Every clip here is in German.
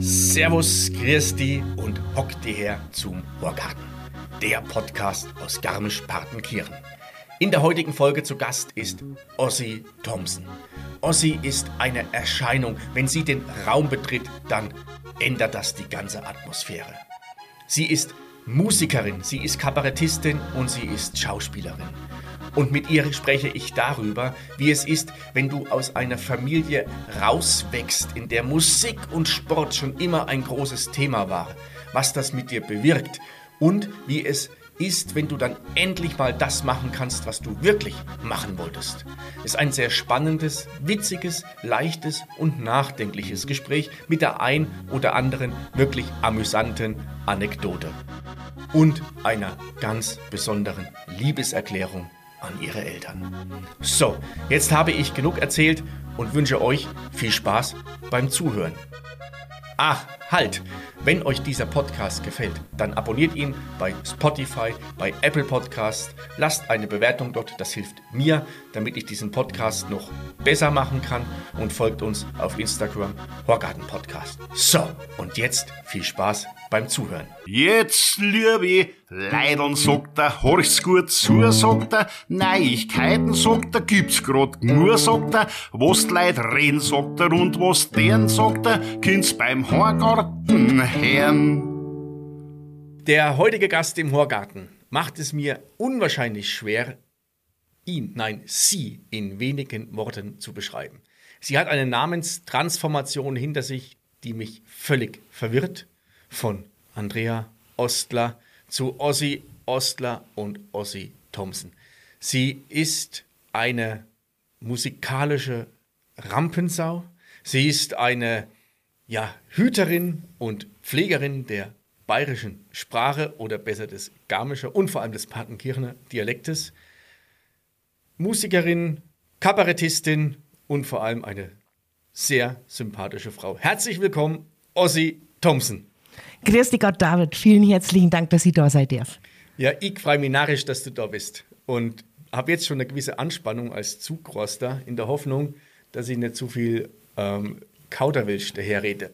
Servus, Christi und hockt die her zum Horgarten, der Podcast aus Garmisch-Partenkirchen. In der heutigen Folge zu Gast ist Ossi Thompson. Ossi ist eine Erscheinung. Wenn sie den Raum betritt, dann ändert das die ganze Atmosphäre. Sie ist Musikerin, sie ist Kabarettistin und sie ist Schauspielerin. Und mit ihr spreche ich darüber, wie es ist, wenn du aus einer Familie rauswächst, in der Musik und Sport schon immer ein großes Thema war, was das mit dir bewirkt und wie es ist, wenn du dann endlich mal das machen kannst, was du wirklich machen wolltest. Ist ein sehr spannendes, witziges, leichtes und nachdenkliches Gespräch mit der ein oder anderen wirklich amüsanten Anekdote. Und einer ganz besonderen Liebeserklärung an ihre Eltern. So, jetzt habe ich genug erzählt und wünsche euch viel Spaß beim Zuhören. Ach, halt! Wenn euch dieser Podcast gefällt, dann abonniert ihn bei Spotify, bei Apple Podcast, lasst eine Bewertung dort, das hilft mir, damit ich diesen Podcast noch besser machen kann und folgt uns auf Instagram Horgarten Podcast. So, und jetzt viel Spaß beim Zuhören. Jetzt, liebe Leidern, sagt er, horch's gut zu, sagt er, Neuigkeiten, sagt er, gibt's grad nur, sagt er, was die Leute reden, sagt er, und was deren, sagt er, kind's beim Horgarten hören. Der heutige Gast im Horgarten macht es mir unwahrscheinlich schwer, ihn, nein, sie in wenigen Worten zu beschreiben. Sie hat eine Namenstransformation hinter sich, die mich völlig verwirrt. Von Andrea Ostler zu Ossi Ostler und Ossi Thompson. Sie ist eine musikalische Rampensau. Sie ist eine ja, Hüterin und Pflegerin der bayerischen Sprache oder besser des Garmischer und vor allem des Partenkirchener Dialektes. Musikerin, Kabarettistin und vor allem eine sehr sympathische Frau. Herzlich willkommen, Ossi Thompson. Grüß dich Gott, David. Vielen herzlichen Dank, dass ich da sein darf. Ja, ich freue mich narrisch, dass du da bist. Und habe jetzt schon eine gewisse Anspannung als Zugroster in der Hoffnung, dass ich nicht zu viel ähm, Kauderwelsch daherrede.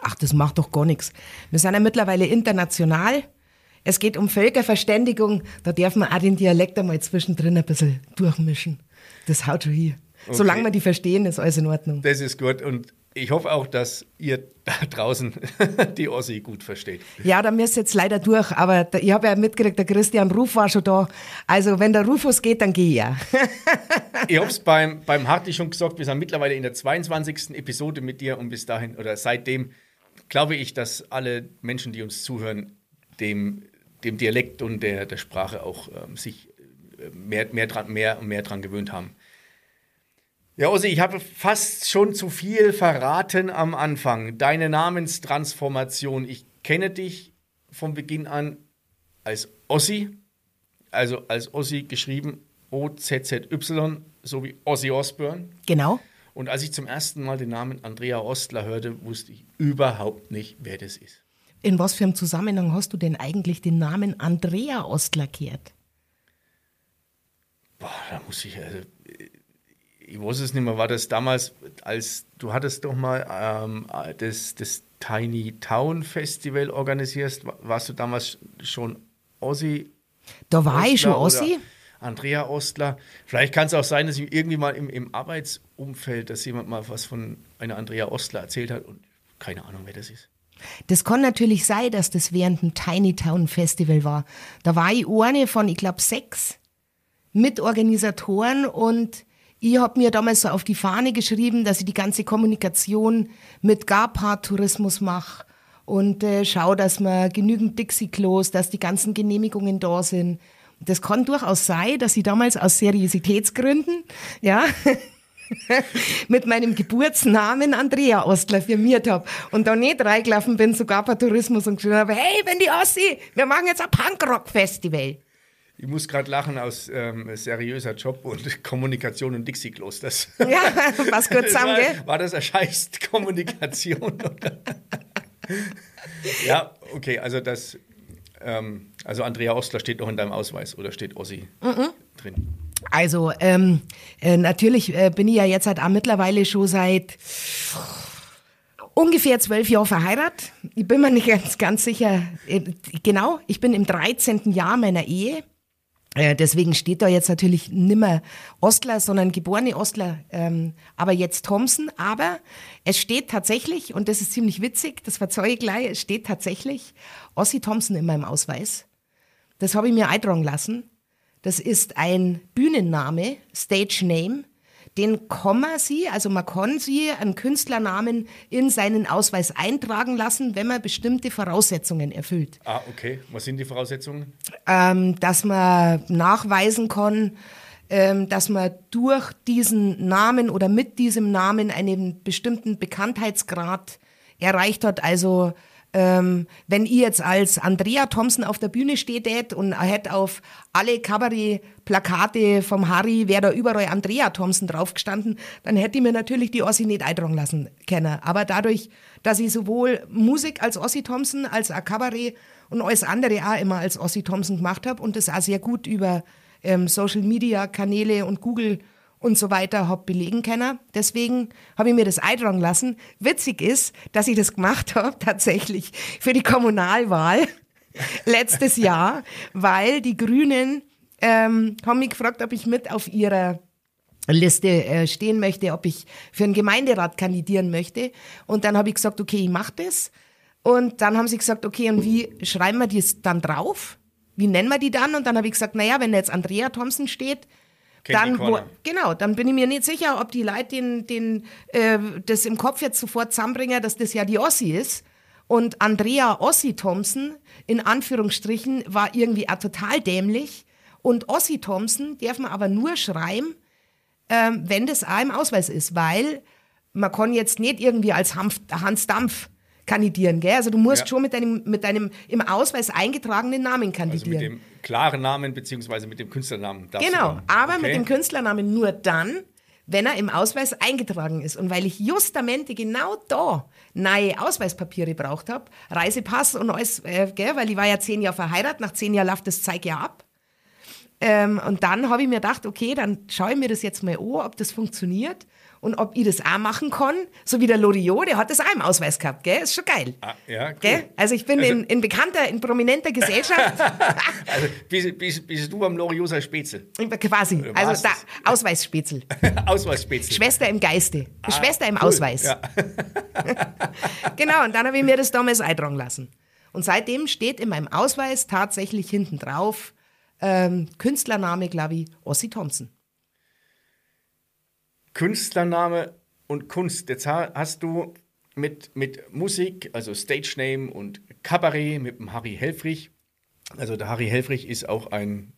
Ach, das macht doch gar nichts. Wir sind ja mittlerweile international. Es geht um Völkerverständigung. Da darf man auch den Dialekt einmal zwischendrin ein bisschen durchmischen. Das haut schon hier. Okay. Solange wir die verstehen, ist alles in Ordnung. Das ist gut. Und ich hoffe auch, dass ihr da draußen die Ossi gut versteht. Ja, da müsst ihr jetzt leider durch, aber da, ich habe ja mitgekriegt, der Christian Ruf war schon da. Also wenn der Rufus geht, dann gehe ich ja. ich habe es beim, beim Hartli schon gesagt, wir sind mittlerweile in der 22. Episode mit dir und bis dahin oder seitdem glaube ich, dass alle Menschen, die uns zuhören, dem, dem Dialekt und der, der Sprache auch ähm, sich äh, mehr, mehr, dran, mehr und mehr dran gewöhnt haben. Ja, Ossi, ich habe fast schon zu viel verraten am Anfang. Deine Namenstransformation. Ich kenne dich von Beginn an als Ossi, also als Ossi geschrieben O-Z-Z-Y, so wie Ossi Osbourne. Genau. Und als ich zum ersten Mal den Namen Andrea Ostler hörte, wusste ich überhaupt nicht, wer das ist. In was für einem Zusammenhang hast du denn eigentlich den Namen Andrea Ostler kehrt? Boah, da muss ich, also, ich weiß es nicht mehr, war das damals, als du hattest doch mal ähm, das, das Tiny Town Festival organisierst, warst du damals schon Ossi? Da war Ostler ich schon Ossi. Andrea Ostler. Vielleicht kann es auch sein, dass ich irgendwie mal im, im Arbeitsumfeld, dass jemand mal was von einer Andrea Ostler erzählt hat und keine Ahnung, wer das ist. Das kann natürlich sein, dass das während dem Tiny Town Festival war. Da war ich eine von, ich glaube, sechs Mitorganisatoren und ich habe mir damals so auf die Fahne geschrieben, dass ich die ganze Kommunikation mit Garpart-Tourismus mache und äh, schaue, dass man genügend Dixie-Klos, dass die ganzen Genehmigungen da sind. Das kann durchaus sein, dass ich damals aus Seriositätsgründen, ja, mit meinem Geburtsnamen Andrea Ostler firmiert habe und da nicht reingelaufen bin, sogar bei Tourismus und geschrieben habe, hey, wenn die Ossi, wir machen jetzt ein Punkrock-Festival. Ich muss gerade lachen aus ähm, seriöser Job und Kommunikation und Dixie-Klos. Ja, was gut zusammen, gell? War das eine scheiß Kommunikation? ja, okay, also das Ähm, also Andrea Ostler steht noch in deinem Ausweis oder steht Ossi drin? Also ähm, äh, natürlich äh, bin ich ja jetzt halt auch mittlerweile schon seit ungefähr zwölf Jahren verheiratet. Ich bin mir nicht ganz, ganz sicher. Äh, genau, ich bin im 13. Jahr meiner Ehe. Äh, Deswegen steht da jetzt natürlich nimmer Ostler, sondern geborene Ostler, ähm, aber jetzt Thompson. Aber es steht tatsächlich, und das ist ziemlich witzig, das verzeuge ich gleich, es steht tatsächlich Ossi Thompson in meinem Ausweis. Das habe ich mir eintragen lassen. Das ist ein Bühnenname, Stage Name. Den kann man sie, also man kann sie einen Künstlernamen in seinen Ausweis eintragen lassen, wenn man bestimmte Voraussetzungen erfüllt. Ah, okay. Was sind die Voraussetzungen? Ähm, dass man nachweisen kann, ähm, dass man durch diesen Namen oder mit diesem Namen einen bestimmten Bekanntheitsgrad erreicht hat. Also ähm, wenn ich jetzt als Andrea Thompson auf der Bühne steht und er hätte auf alle Kabarett-Plakate vom Harry, wäre da überall Andrea Thompson draufgestanden, dann hätte ich mir natürlich die Ossi nicht eintragen lassen können. Aber dadurch, dass ich sowohl Musik als Ossi Thompson, als auch Kabarett und alles andere auch immer als Ossi Thompson gemacht habe und das auch sehr gut über ähm, Social-Media-Kanäle und Google und so weiter hab belegen können. Deswegen habe ich mir das eintragen lassen. Witzig ist, dass ich das gemacht habe tatsächlich für die Kommunalwahl letztes Jahr, weil die Grünen ähm, haben mich gefragt, ob ich mit auf ihrer Liste äh, stehen möchte, ob ich für einen Gemeinderat kandidieren möchte. Und dann habe ich gesagt, okay, ich mache das. Und dann haben sie gesagt, okay, und wie schreiben wir das dann drauf? Wie nennen wir die dann? Und dann habe ich gesagt, naja, wenn jetzt Andrea Thompson steht, dann, wo, genau, dann bin ich mir nicht sicher, ob die Leute den, den, äh, das im Kopf jetzt sofort zusammenbringen, dass das ja die Ossi ist. Und Andrea Ossi Thompson, in Anführungsstrichen, war irgendwie auch total dämlich. Und Ossi Thompson darf man aber nur schreiben, ähm, wenn das auch im Ausweis ist, weil man kann jetzt nicht irgendwie als Hanf, Hans Dampf kandidieren, gell? Also du musst Ja. schon mit deinem, mit deinem im Ausweis eingetragenen Namen Also mit kandidieren. dem klaren Namen beziehungsweise mit dem Künstlernamen. Genau, aber okay. mit dem Künstlernamen nur dann, wenn er im Ausweis eingetragen ist. Und weil ich justamente genau da neue Ausweispapiere braucht habe, Reisepass und alles, äh, gell, weil ich war ja zehn Jahre verheiratet, nach zehn Jahren läuft das Zeug ja ab. Ähm, und dann habe ich mir gedacht, okay, dann schaue ich mir das jetzt mal an, ob das funktioniert und ob ich das auch machen kann. So wie der Loriot, der hat das auch im Ausweis gehabt, gell? Ist schon geil. Ah, ja, cool. Gell? Also ich bin in, in bekannter, in prominenter Gesellschaft. Also bist, bist, bist du am Loriosa Spätzle? Quasi. Also da? Ausweisspätzle. Ausweisspätzle. Schwester im Geiste. Schwester im Ah, cool. Ausweis. Ja. Genau, und dann habe ich mir das damals eintragen lassen. Und seitdem steht in meinem Ausweis tatsächlich hinten drauf ähm, Künstlername, glaube ich, Ossi Thompson. Künstlername und Kunst. Jetzt ha- hast du mit, mit Musik, also Stage Name und Kabarett mit dem Harry Helfrich. Also der Harry Helfrich ist auch ein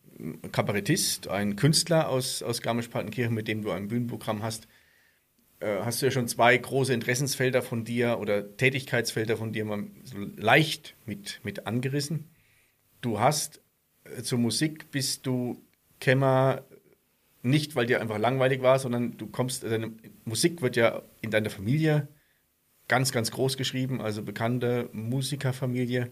Kabarettist, ein Künstler aus, aus Garmisch-Partenkirchen, mit dem du ein Bühnenprogramm hast. Äh, hast du ja schon zwei große Interessensfelder von dir oder Tätigkeitsfelder von dir mal so leicht mit, mit angerissen. Du hast äh, zur Musik bist du Kämmer nicht, weil dir einfach langweilig war, sondern du kommst, deine Musik wird ja in deiner Familie ganz, ganz groß geschrieben, also bekannte Musikerfamilie.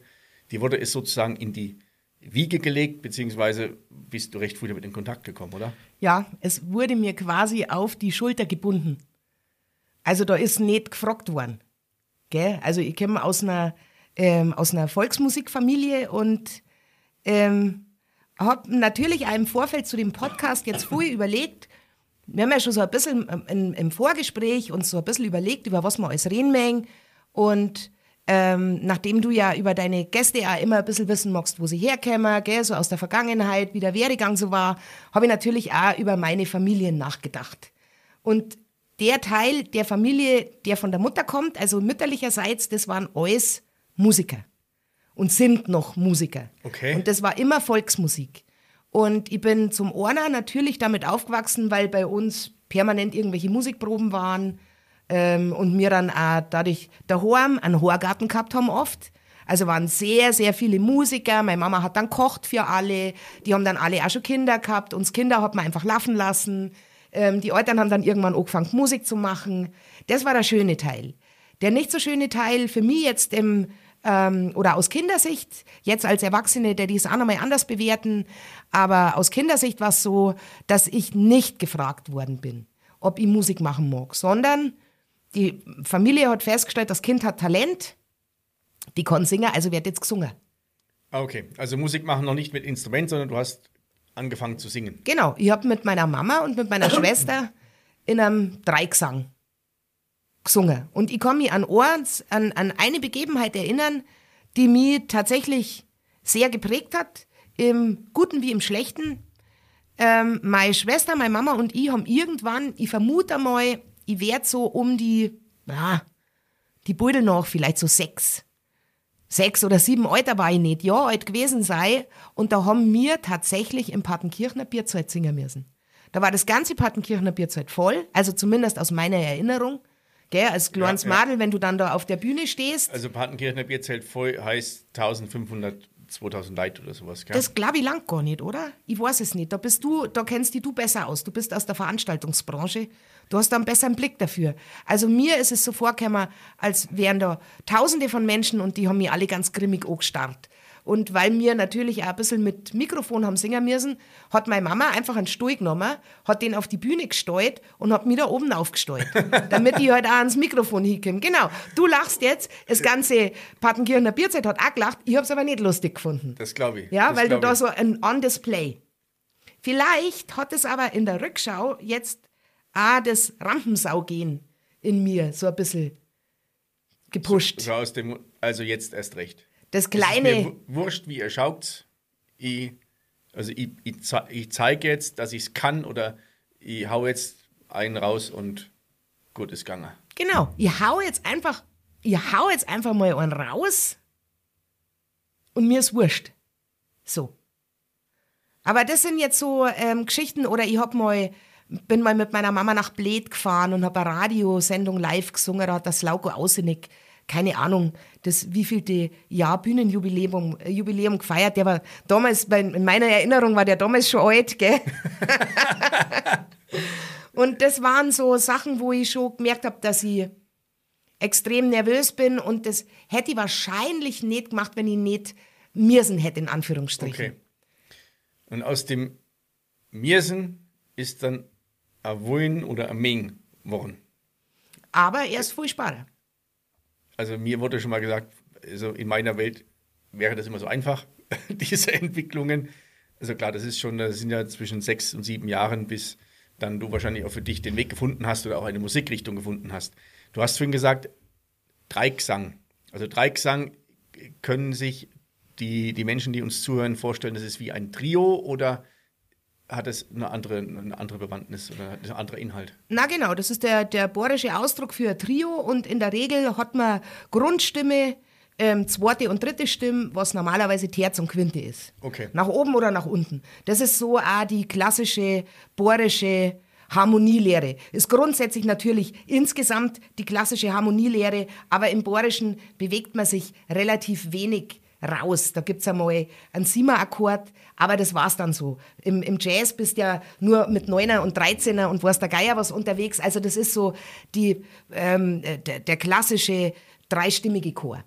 Die wurde ist sozusagen in die Wiege gelegt, beziehungsweise bist du recht früh damit in Kontakt gekommen, oder? Ja, es wurde mir quasi auf die Schulter gebunden. Also da ist nicht gefragt worden. Gell? Also ich komme aus einer, ähm, aus einer Volksmusikfamilie und ähm, habe natürlich auch im Vorfeld zu dem Podcast jetzt vorher überlegt, wir haben ja schon so ein bisschen im, im Vorgespräch uns so ein bisschen überlegt, über was wir alles reden mögen. Und ähm, nachdem du ja über deine Gäste auch immer ein bisschen wissen magst, wo sie herkommen, gell, so aus der Vergangenheit, wie der Werdegang so war, habe ich natürlich auch über meine Familie nachgedacht. Und der Teil der Familie, der von der Mutter kommt, also mütterlicherseits, das waren alles Musiker und sind noch Musiker. Okay. Und das war immer Volksmusik. Und ich bin zum Orner natürlich damit aufgewachsen, weil bei uns permanent irgendwelche Musikproben waren ähm, und wir dann auch dadurch daheim einen Horgarten gehabt haben oft. Also waren sehr, sehr viele Musiker. Meine Mama hat dann kocht für alle. Die haben dann alle auch schon Kinder gehabt. Uns Kinder hat man einfach laufen lassen. Ähm, die Eltern haben dann irgendwann angefangen, Musik zu machen. Das war der schöne Teil. Der nicht so schöne Teil für mich jetzt im ähm, oder aus Kindersicht, jetzt als Erwachsene, der dies auch nochmal anders bewerten, aber aus Kindersicht war es so, dass ich nicht gefragt worden bin, ob ich Musik machen mag, sondern die Familie hat festgestellt, das Kind hat Talent, die kann singen, also wird jetzt gesungen. Ah, Okay, also Musik machen noch nicht mit Instrument, sondern du hast angefangen zu singen. Genau, ich habe mit meiner Mama und mit meiner Schwester in einem Dreigesang gesungen. Und ich kann mich an, eins, an, an eine Begebenheit erinnern, die mich tatsächlich sehr geprägt hat, im Guten wie im Schlechten. Ähm, meine Schwester, meine Mama und ich haben irgendwann, ich vermute mal, ich werde so um die, ja, die Beudel noch, vielleicht so sechs. Sechs oder sieben Alter war ich nicht, ja, alt gewesen sei. Und da haben wir tatsächlich im Partenkirchner Bierzeit singen müssen. Da war das ganze Partenkirchner Bierzeit voll, also zumindest aus meiner Erinnerung. Gell, als kleines Ja, ja. Madel, wenn du dann da auf der Bühne stehst. Also Patenkirchner Bierzelt voll heißt 1500, 2000 Leute oder sowas, gell? Das glaube ich lang gar nicht, oder? Ich weiß es nicht. Da bist du, da kennst dich du besser aus. Du bist aus der Veranstaltungsbranche. Du hast da einen besseren Blick dafür. Also mir ist es so vorgekommen, als wären da tausende von Menschen und die haben mich alle ganz grimmig angestarrt. Und weil wir natürlich auch ein bisschen mit Mikrofon haben singen müssen, hat meine Mama einfach einen Stuhl genommen, hat den auf die Bühne gestellt und hat mich da oben aufgestellt, damit ich halt auch ans Mikrofon hinkomme. Genau, du lachst jetzt, das ganze Partenkirchner Bierzeit hat auch gelacht, ich habe es aber nicht lustig gefunden. das glaube ich. Ja, das weil du da so ein On-Display. Vielleicht hat es aber in der Rückschau jetzt auch das Rampensaugehen in mir so ein bisschen gepusht. So aus dem, also jetzt erst recht. Das Es ist mir kleine, wu- wurscht, wie ihr schaut. Ich, also ich, ich, ich zeige jetzt, dass ich es kann oder ich hau jetzt einen raus und gut ist gegangen. genau, ich hau jetzt einfach, ich hau jetzt einfach mal einen raus und mir ist wurscht. So. Aber das sind jetzt so ähm, Geschichten, oder ich hab mal, bin mal mit meiner Mama nach Bled gefahren und habe eine Radiosendung live gesungen, da hat das Lauko Ausenig, keine Ahnung, das wievielte Jahr Bühnenjubiläum äh, Jubiläum gefeiert. Der war damals, bei, in meiner Erinnerung war der damals schon alt, gell? und das waren so Sachen, wo ich schon gemerkt habe, dass ich extrem nervös bin und das hätte ich wahrscheinlich nicht gemacht, wenn ich nicht Mirsen hätte, in Anführungsstrichen. Okay. Und aus dem Mirsen ist dann ein Wullen oder ein Ming geworden. Aber er ist viel spannender. Also mir wurde schon mal gesagt, also in meiner Welt wäre das immer so einfach, diese Entwicklungen. Also klar, das ist schon, das sind ja zwischen sechs und sieben Jahren, bis dann du wahrscheinlich auch für dich den Weg gefunden hast oder auch eine Musikrichtung gefunden hast. Du hast vorhin gesagt, Dreigesang. Also Dreigesang können sich die, die Menschen, die uns zuhören, vorstellen, das ist wie ein Trio oder hat es eine andere, eine andere Bewandtnis oder einen anderen Inhalt? Na genau, das ist der, der bohrische Ausdruck für ein Trio und in der Regel hat man Grundstimme, ähm, zweite und dritte Stimme, was normalerweise Terz und Quinte ist. Okay. Nach oben oder nach unten. Das ist so auch die klassische bohrische Harmonielehre. Ist grundsätzlich natürlich insgesamt die klassische Harmonielehre, aber im Bohrischen bewegt man sich relativ wenig raus. Da gibt's einmal einen Siemer-Akkord, aber das war's dann so. Im, Im Jazz bist ja nur mit Neuner und Dreizehner und weiß der Geier was unterwegs. Also das ist so die, ähm, der, der klassische dreistimmige Chor.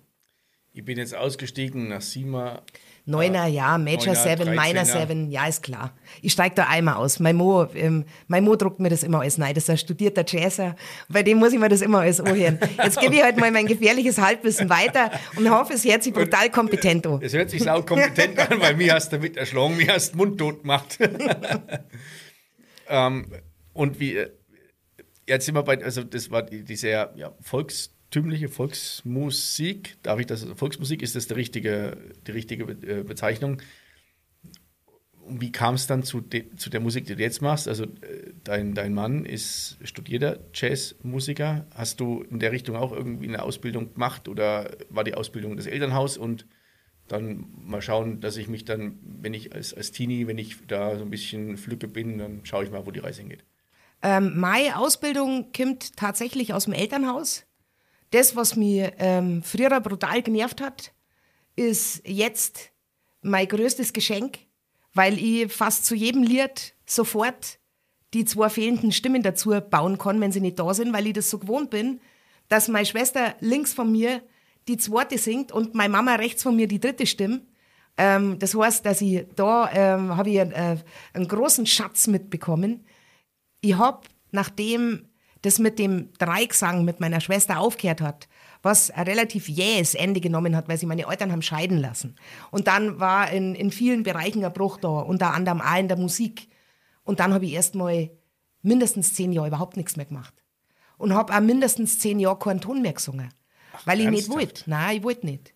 Ich bin jetzt ausgestiegen nach Sima. Neuner, ja, Major Neuner, 7, Minor 13er. 7, ja, ist klar. Ich steig da einmal aus. Mein Mo, ähm, mein Mo druckt mir das immer alles nein. Das ist ein studierter Jazzer. Bei dem muss ich mir das immer alles anhören. Jetzt gebe ich halt mal mein gefährliches Halbwissen weiter und hoffe, es hört sich brutal kompetent an. Es hört sich sau kompetent an, weil mir hast du damit erschlagen, mir hast du mundtot gemacht. ähm, und wie, äh, jetzt sind wir bei, also das war die, die sehr ja, volkstümliche Volksmusik. Darf ich das, Volksmusik, ist das die richtige, die richtige äh, Bezeichnung? Wie kam es dann zu, de, zu der Musik, die du jetzt machst? Also äh, dein, dein Mann ist studierter Jazzmusiker. Hast du in der Richtung auch irgendwie eine Ausbildung gemacht oder war die Ausbildung das Elternhaus und dann mal schauen, dass ich mich dann, wenn ich als, als Teenie, wenn ich da so ein bisschen flücke bin, dann schaue ich mal, wo die Reise hingeht. Ähm, meine Ausbildung kommt tatsächlich aus dem Elternhaus. Das, was mir ähm, früher brutal genervt hat, ist jetzt mein größtes Geschenk, weil ich fast zu jedem Lied sofort die zwei fehlenden Stimmen dazu bauen kann, wenn sie nicht da sind, weil ich das so gewohnt bin, dass meine Schwester links von mir die zweite singt und meine Mama rechts von mir die dritte Stimme. Ähm, das heißt, dass ich da ähm, habe ich äh, einen großen Schatz mitbekommen. Ich habe, nachdem das mit dem Dreigesang mit meiner Schwester aufgehört hat, was ein relativ jähes Ende genommen hat, weil sie meine Eltern haben scheiden lassen. Und dann war in, in vielen Bereichen ein Bruch da, unter anderem auch in der Musik. Und dann habe ich erst mal mindestens zehn Jahre überhaupt nichts mehr gemacht. Und habe auch mindestens zehn Jahre keinen Ton mehr gesungen. Ach, weil ich ernsthaft? nicht wollte. Nein, ich wollte nicht.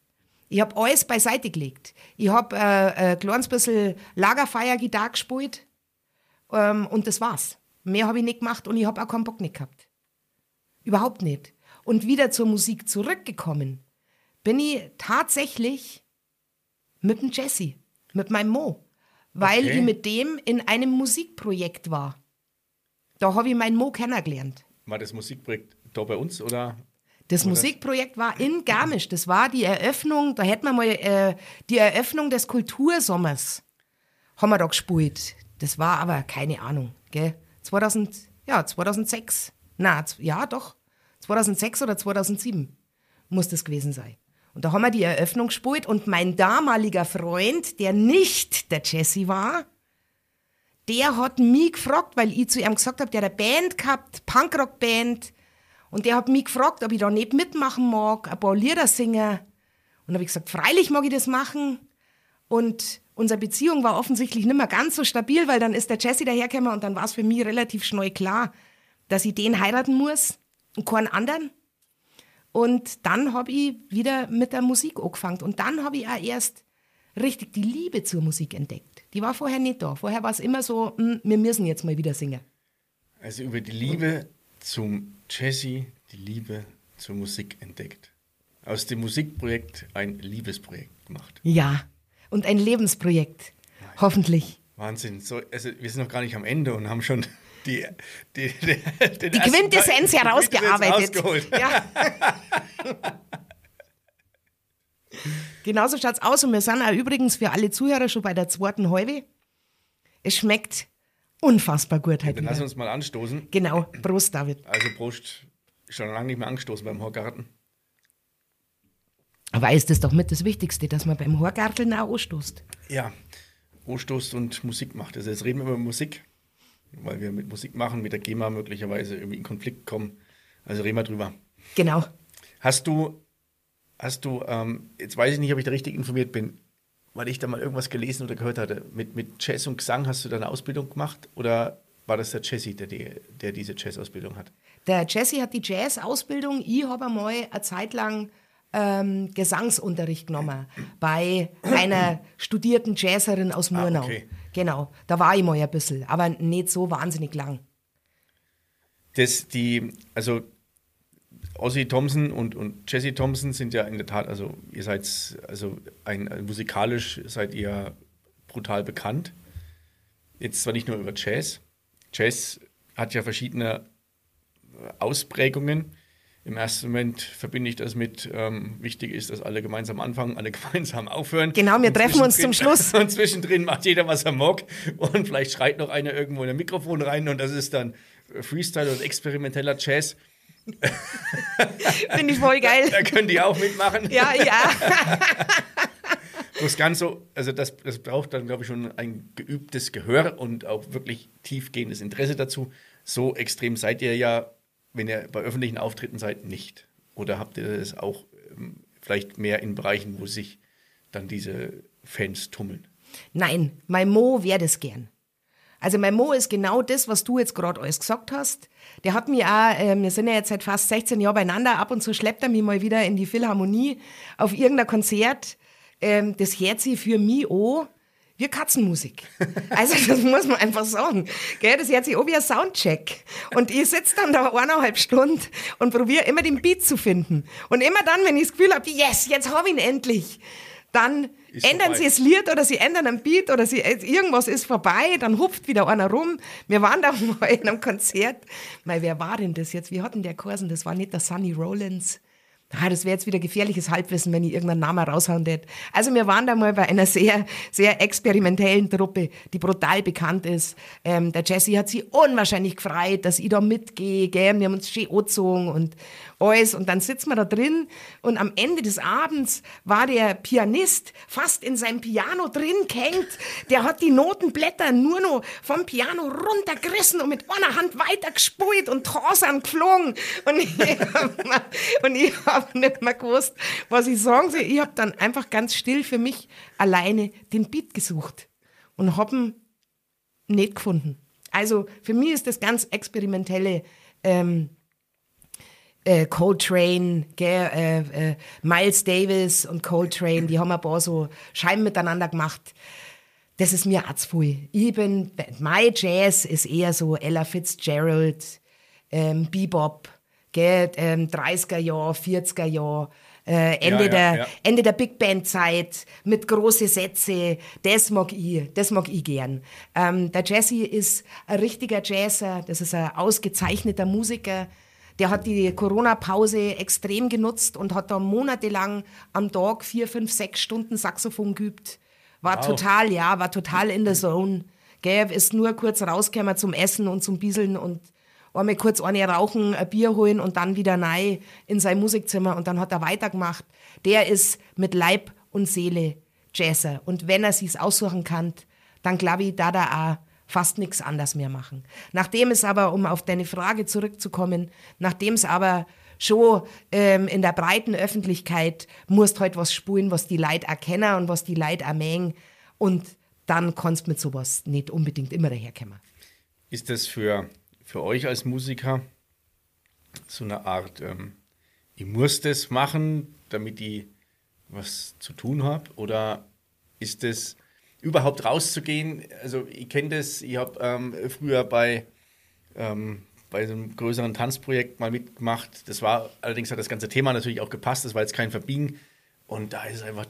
Ich habe alles beiseite gelegt. Ich habe äh, ein kleines bisschen Lagerfeuer-Gitarre gespielt ähm, und das war's. Mehr habe ich nicht gemacht und ich habe auch keinen Bock nicht gehabt. Überhaupt nicht. Und wieder zur Musik zurückgekommen bin ich tatsächlich mit dem Jesse, mit meinem Mo, weil okay. ich mit dem in einem Musikprojekt war. Da habe ich meinen Mo kennengelernt. War das Musikprojekt da bei uns oder? Das? Musikprojekt war in Garmisch. Das war die Eröffnung, da hätten wir mal äh, die Eröffnung des Kultursommers. Haben wir da gespielt. Das war aber keine Ahnung, gell? 2000, ja, 2006. Na, ja, doch. 2006 oder 2007 muss das gewesen sein. Und da haben wir die Eröffnung gespielt und mein damaliger Freund, der nicht der Jesse war, der hat mich gefragt, weil ich zu ihm gesagt habe, der hat eine Band gehabt, Punkrock-Band, und der hat mich gefragt, ob ich da nicht mitmachen mag, ein paar Lieder singen. Und habe ich gesagt, freilich mag ich das machen. Und unsere Beziehung war offensichtlich nicht mehr ganz so stabil, weil dann ist der Jesse dahergekommen und dann war es für mich relativ schnell klar, dass ich den heiraten muss und keinen anderen. Und dann habe ich wieder mit der Musik angefangen. Und dann habe ich auch erst richtig die Liebe zur Musik entdeckt. Die war vorher nicht da. Vorher war es immer so, hm, wir müssen jetzt mal wieder singen. Also über die Liebe zum Jesse, die Liebe zur Musik entdeckt. Aus dem Musikprojekt ein Liebesprojekt gemacht. Ja, und ein Lebensprojekt. Hoffentlich. Wahnsinn. So, also wir sind noch gar nicht am Ende und haben schon die, die, die, die Quintessenz herausgearbeitet. Ja. Genauso schaut es aus. Und wir sind auch übrigens für alle Zuhörer schon bei der zweiten Halbe. Es schmeckt unfassbar gut heute. Dann lass uns mal anstoßen. Genau. Prost, David. Also Prost. Schon lange nicht mehr angestoßen beim Horgarten. Aber ist das doch mit das Wichtigste, dass man beim Horgarteln auch anstoßt? Ja, anstoßt und Musik macht. Also jetzt reden wir über Musik weil wir mit Musik machen, mit der GEMA möglicherweise irgendwie in Konflikt kommen. Also reden wir drüber. Genau. Hast du, hast du, ähm, jetzt weiß ich nicht, ob ich da richtig informiert bin, weil ich da mal irgendwas gelesen oder gehört hatte, mit, mit Jazz und Gesang hast du da eine Ausbildung gemacht oder war das der Jesse, der, die, der diese Jazz-Ausbildung hat? Der Jesse hat die Jazz-Ausbildung. Ich habe einmal eine Zeit lang ähm, Gesangsunterricht genommen bei einer studierten Jazzerin aus ah, Murnau. Ah, okay. Genau, da war ich mal ein bisschen, aber nicht so wahnsinnig lang. Das, die, also Ozzy Thompson und, und Jesse Thompson sind ja in der Tat, also ihr seid, also ein, musikalisch seid ihr brutal bekannt. Jetzt zwar nicht nur über Jazz. Jazz hat ja verschiedene Ausprägungen. Im ersten Moment verbinde ich das mit, ähm, wichtig ist, dass alle gemeinsam anfangen, alle gemeinsam aufhören. Genau, wir treffen uns zum Schluss. Und zwischendrin macht jeder, was er mag. Und vielleicht schreit noch einer irgendwo in ein Mikrofon rein und das ist dann Freestyle und experimenteller Jazz. Finde ich voll geil. Da können die auch mitmachen. Ja, ja. das Ganze, also das, das braucht dann, glaube ich, schon ein geübtes Gehör und auch wirklich tiefgehendes Interesse dazu. So extrem seid ihr ja wenn ihr bei öffentlichen Auftritten seid, nicht? Oder habt ihr das auch ähm, vielleicht mehr in Bereichen, wo sich dann diese Fans tummeln? Nein, mein Mo wäre das gern. Also mein Mo ist genau das, was du jetzt gerade alles gesagt hast. Der hat mich auch, äh, wir sind ja jetzt seit fast 16 Jahren beieinander, ab und zu schleppt er mich mal wieder in die Philharmonie auf irgendein Konzert. Ähm, das hört sich für mich an wie Katzenmusik. Also das muss man einfach sagen. Gell, das hört sich auch wie ein Soundcheck. Und ich sitze dann da eineinhalb Stunden und probiere immer den Beat zu finden. Und immer dann, wenn ich das Gefühl habe, yes, jetzt habe ich ihn endlich, dann ist ändern vorbei. sie das Lied oder sie ändern einen Beat oder sie, irgendwas ist vorbei, dann hupft wieder einer rum. Wir waren da mal in einem Konzert. Weil wer war denn das jetzt? Wie hatten der Kursen? Das war nicht der Sunny Rollins. Ah, das wäre jetzt wieder gefährliches Halbwissen, wenn ich irgendeinen Namen raushauen hätte. Also wir waren da mal bei einer sehr, sehr experimentellen Truppe, die brutal bekannt ist. Ähm, der Jesse hat sich unwahrscheinlich gefreut, dass ich da mitgehe. Gell? Wir haben uns schön angezogen und alles. Und dann sitzen wir da drin und am Ende des Abends war der Pianist fast in seinem Piano drin gehängt. Der hat die Notenblätter nur noch vom Piano runtergerissen und mit einer Hand weitergespult und Tausend geflogen. Und ich, habe habe nicht mehr gewusst, was ich sagen soll. Ich habe dann einfach ganz still für mich alleine den Beat gesucht und habe ihn nicht gefunden. Also für mich ist das ganz experimentelle ähm, äh, Coltrane, gell, äh, äh, Miles Davis und Coltrane, die haben ein paar so Scheiben miteinander gemacht. Das ist mir viel. Ich bin, my Jazz ist eher so Ella Fitzgerald, ähm, Bebop, gell, ähm, 30er Jahr, 40er Jahr, äh, Ende, ja, ja, der, ja. Ende der Big Band Zeit mit große Sätze, das mag ich, das mag ich gern. Ähm, der Jesse ist ein richtiger Jazzer, das ist ein ausgezeichneter Musiker. Der hat die Corona-Pause extrem genutzt und hat da monatelang am Tag vier, fünf, sechs Stunden Saxophon geübt. War wow. total, ja, war total in der Zone. Gell, ist nur kurz rausgekommen zum Essen und zum Bieseln und einmal kurz eine rauchen, ein Bier holen und dann wieder rein in sein Musikzimmer und dann hat er weitergemacht. Der ist mit Leib und Seele Jazzer. Und wenn er sich's aussuchen kann, dann glaube ich, da da auch fast nichts anders mehr machen. Nachdem es aber, um auf deine Frage zurückzukommen, nachdem es aber schon ähm, in der breiten Öffentlichkeit musst halt was spulen, was die Leute erkennen und was die Leute ermengen und dann kannst mit sowas nicht unbedingt immer daherkommen. Ist das für für euch als Musiker so eine Art, ähm, ich muss das machen, damit ich was zu tun habe? Oder ist es überhaupt rauszugehen? Also ich kenne das, ich habe ähm, früher bei, ähm, bei einem größeren Tanzprojekt mal mitgemacht. Das war, allerdings hat das ganze Thema natürlich auch gepasst, das war jetzt kein Verbiegen. Und da ist einfach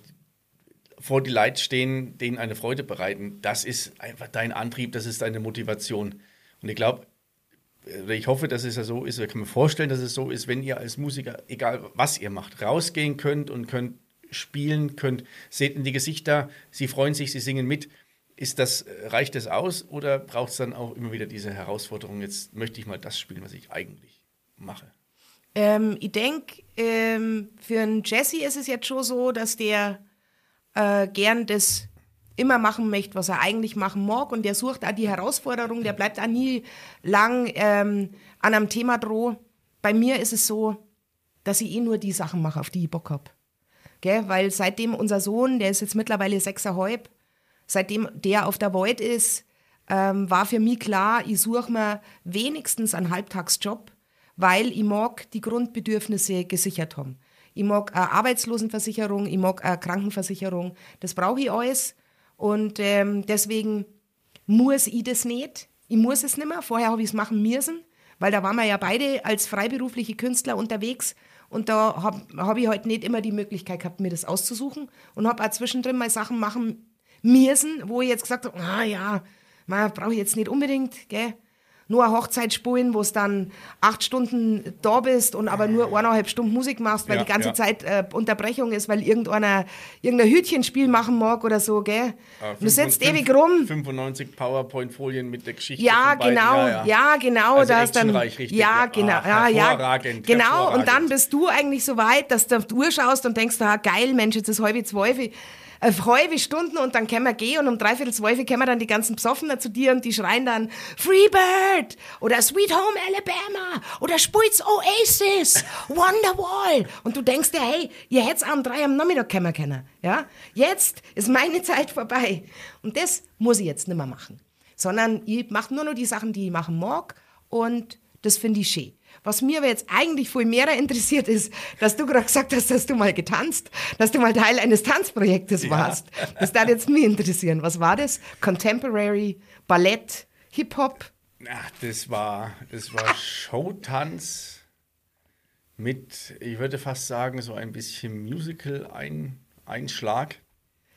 vor die Leute stehen, denen eine Freude bereiten. Das ist einfach dein Antrieb, das ist deine Motivation. Und ich glaube, ich hoffe, dass es ja so ist, ich kann mir vorstellen, dass es so ist, wenn ihr als Musiker, egal was ihr macht, rausgehen könnt und könnt spielen, könnt, seht in die Gesichter, sie freuen sich, sie singen mit. Ist das, reicht das aus oder braucht es dann auch immer wieder diese Herausforderung, jetzt möchte ich mal das spielen, was ich eigentlich mache? Ähm, ich denke, ähm, für einen Jesse ist es jetzt schon so, dass der äh, gern das immer machen möchte, was er eigentlich machen mag und der sucht auch die Herausforderung, der bleibt auch nie lang ähm, an einem Thema droh. Bei mir ist es so, dass ich eh nur die Sachen mache, auf die ich Bock habe. Weil seitdem unser Sohn, der ist jetzt mittlerweile sechseinhalb, seitdem der auf der Void ist, ähm, war für mich klar, ich suche mir wenigstens einen Halbtagsjob, weil ich mag die Grundbedürfnisse gesichert haben. Ich mag eine Arbeitslosenversicherung, ich mag eine Krankenversicherung, das brauche ich alles. Und ähm, deswegen muss ich das nicht. Ich muss es nicht mehr. Vorher habe ich es machen müssen, weil da waren wir ja beide als freiberufliche Künstler unterwegs. Und da habe hab ich halt nicht immer die Möglichkeit gehabt, mir das auszusuchen. Und habe auch zwischendrin mal Sachen machen müssen, wo ich jetzt gesagt habe, ah ja, brauche ich jetzt nicht unbedingt, gell nur eine Hochzeit spielen, wo es dann acht Stunden da bist und aber nur eineinhalb Stunden Musik machst, weil ja, die ganze ja. Zeit äh, Unterbrechung ist, weil irgendeiner irgendein Hütchenspiel machen mag oder so, gell? Ah, du sitzt ewig rum. 95 PowerPoint-Folien mit der Geschichte. Ja, genau, ja, ja, genau. Also da dann, richtig, ja, genau, ah, ja, genau. Und dann bist du eigentlich so weit, dass du auf die Uhr schaust und denkst, ah, geil, Mensch, jetzt ist halb zwölf eine halbe Stunde und dann können wir gehen und um dreiviertel zwölf kommen dann die ganzen Psoffener zu dir und die schreien dann Freebird oder Sweet Home Alabama oder Spitz Oasis, Wonderwall und du denkst dir, hey, ihr hättet am drei am Nachmittag kommen können, ja? Jetzt ist meine Zeit vorbei und das muss ich jetzt nicht mehr machen, sondern ich mache nur noch die Sachen, die ich machen mag und das finde ich schön. Was mir aber jetzt eigentlich viel mehr interessiert ist, dass du gerade gesagt hast, dass du mal getanzt, dass du mal Teil eines Tanzprojektes warst. Ja. Das darf jetzt mich interessieren. Was war das? Contemporary, Ballett, Hip-Hop? Ach, das war, das war Showtanz mit, ich würde fast sagen, so ein bisschen Musical-Einschlag.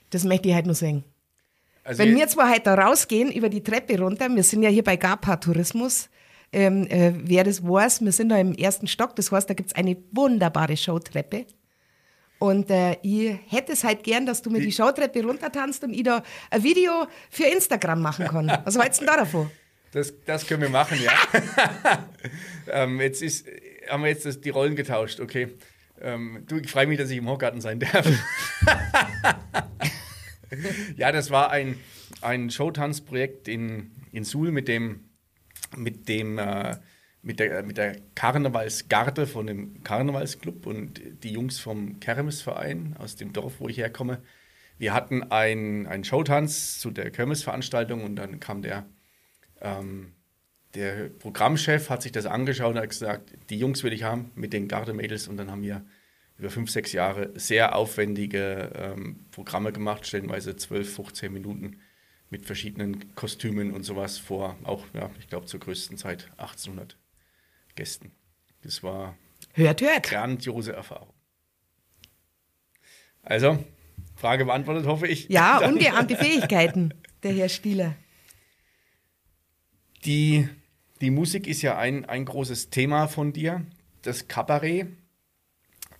Das möchte ich halt nur singen. Also Wenn wir zwar heute rausgehen über die Treppe runter, wir sind ja hier bei GAPA Tourismus, ähm, äh, wer das weiß, wir sind da im ersten Stock, das heißt, da gibt es eine wunderbare Showtreppe. Und äh, ich hätte es halt gern, dass du mir die Showtreppe runtertanzt und ich da ein Video für Instagram machen kann. Was hältst du denn da davon? Das, das können wir machen, ja. ähm, jetzt ist, haben wir jetzt das, die Rollen getauscht, okay. Ähm, du, ich freue mich, dass ich im Hochgarten sein darf. ja, das war ein, ein Showtanzprojekt in, in Suhl mit dem, mit dem äh, mit der, mit der Karnevalsgarde von dem Karnevalsclub und die Jungs vom Kermesverein aus dem Dorf, wo ich herkomme. Wir hatten einen Showtanz zu der Kirmesveranstaltung und dann kam der, ähm, der Programmchef, hat sich das angeschaut und hat gesagt, die Jungs will ich haben mit den Gardemädels und dann haben wir über fünf, sechs Jahre sehr aufwendige ähm, Programme gemacht, stellenweise 12, 15 Minuten mit verschiedenen Kostümen und sowas vor, auch, ja, ich glaube, zur größten Zeit 1800 Gästen. Das war hört, hört. grandiose Erfahrung. Also, Frage beantwortet, hoffe ich. Ja, ungeahnte Fähigkeiten, der Herr Stieler. Die, die Musik ist ja ein, ein großes Thema von dir, das Kabarett.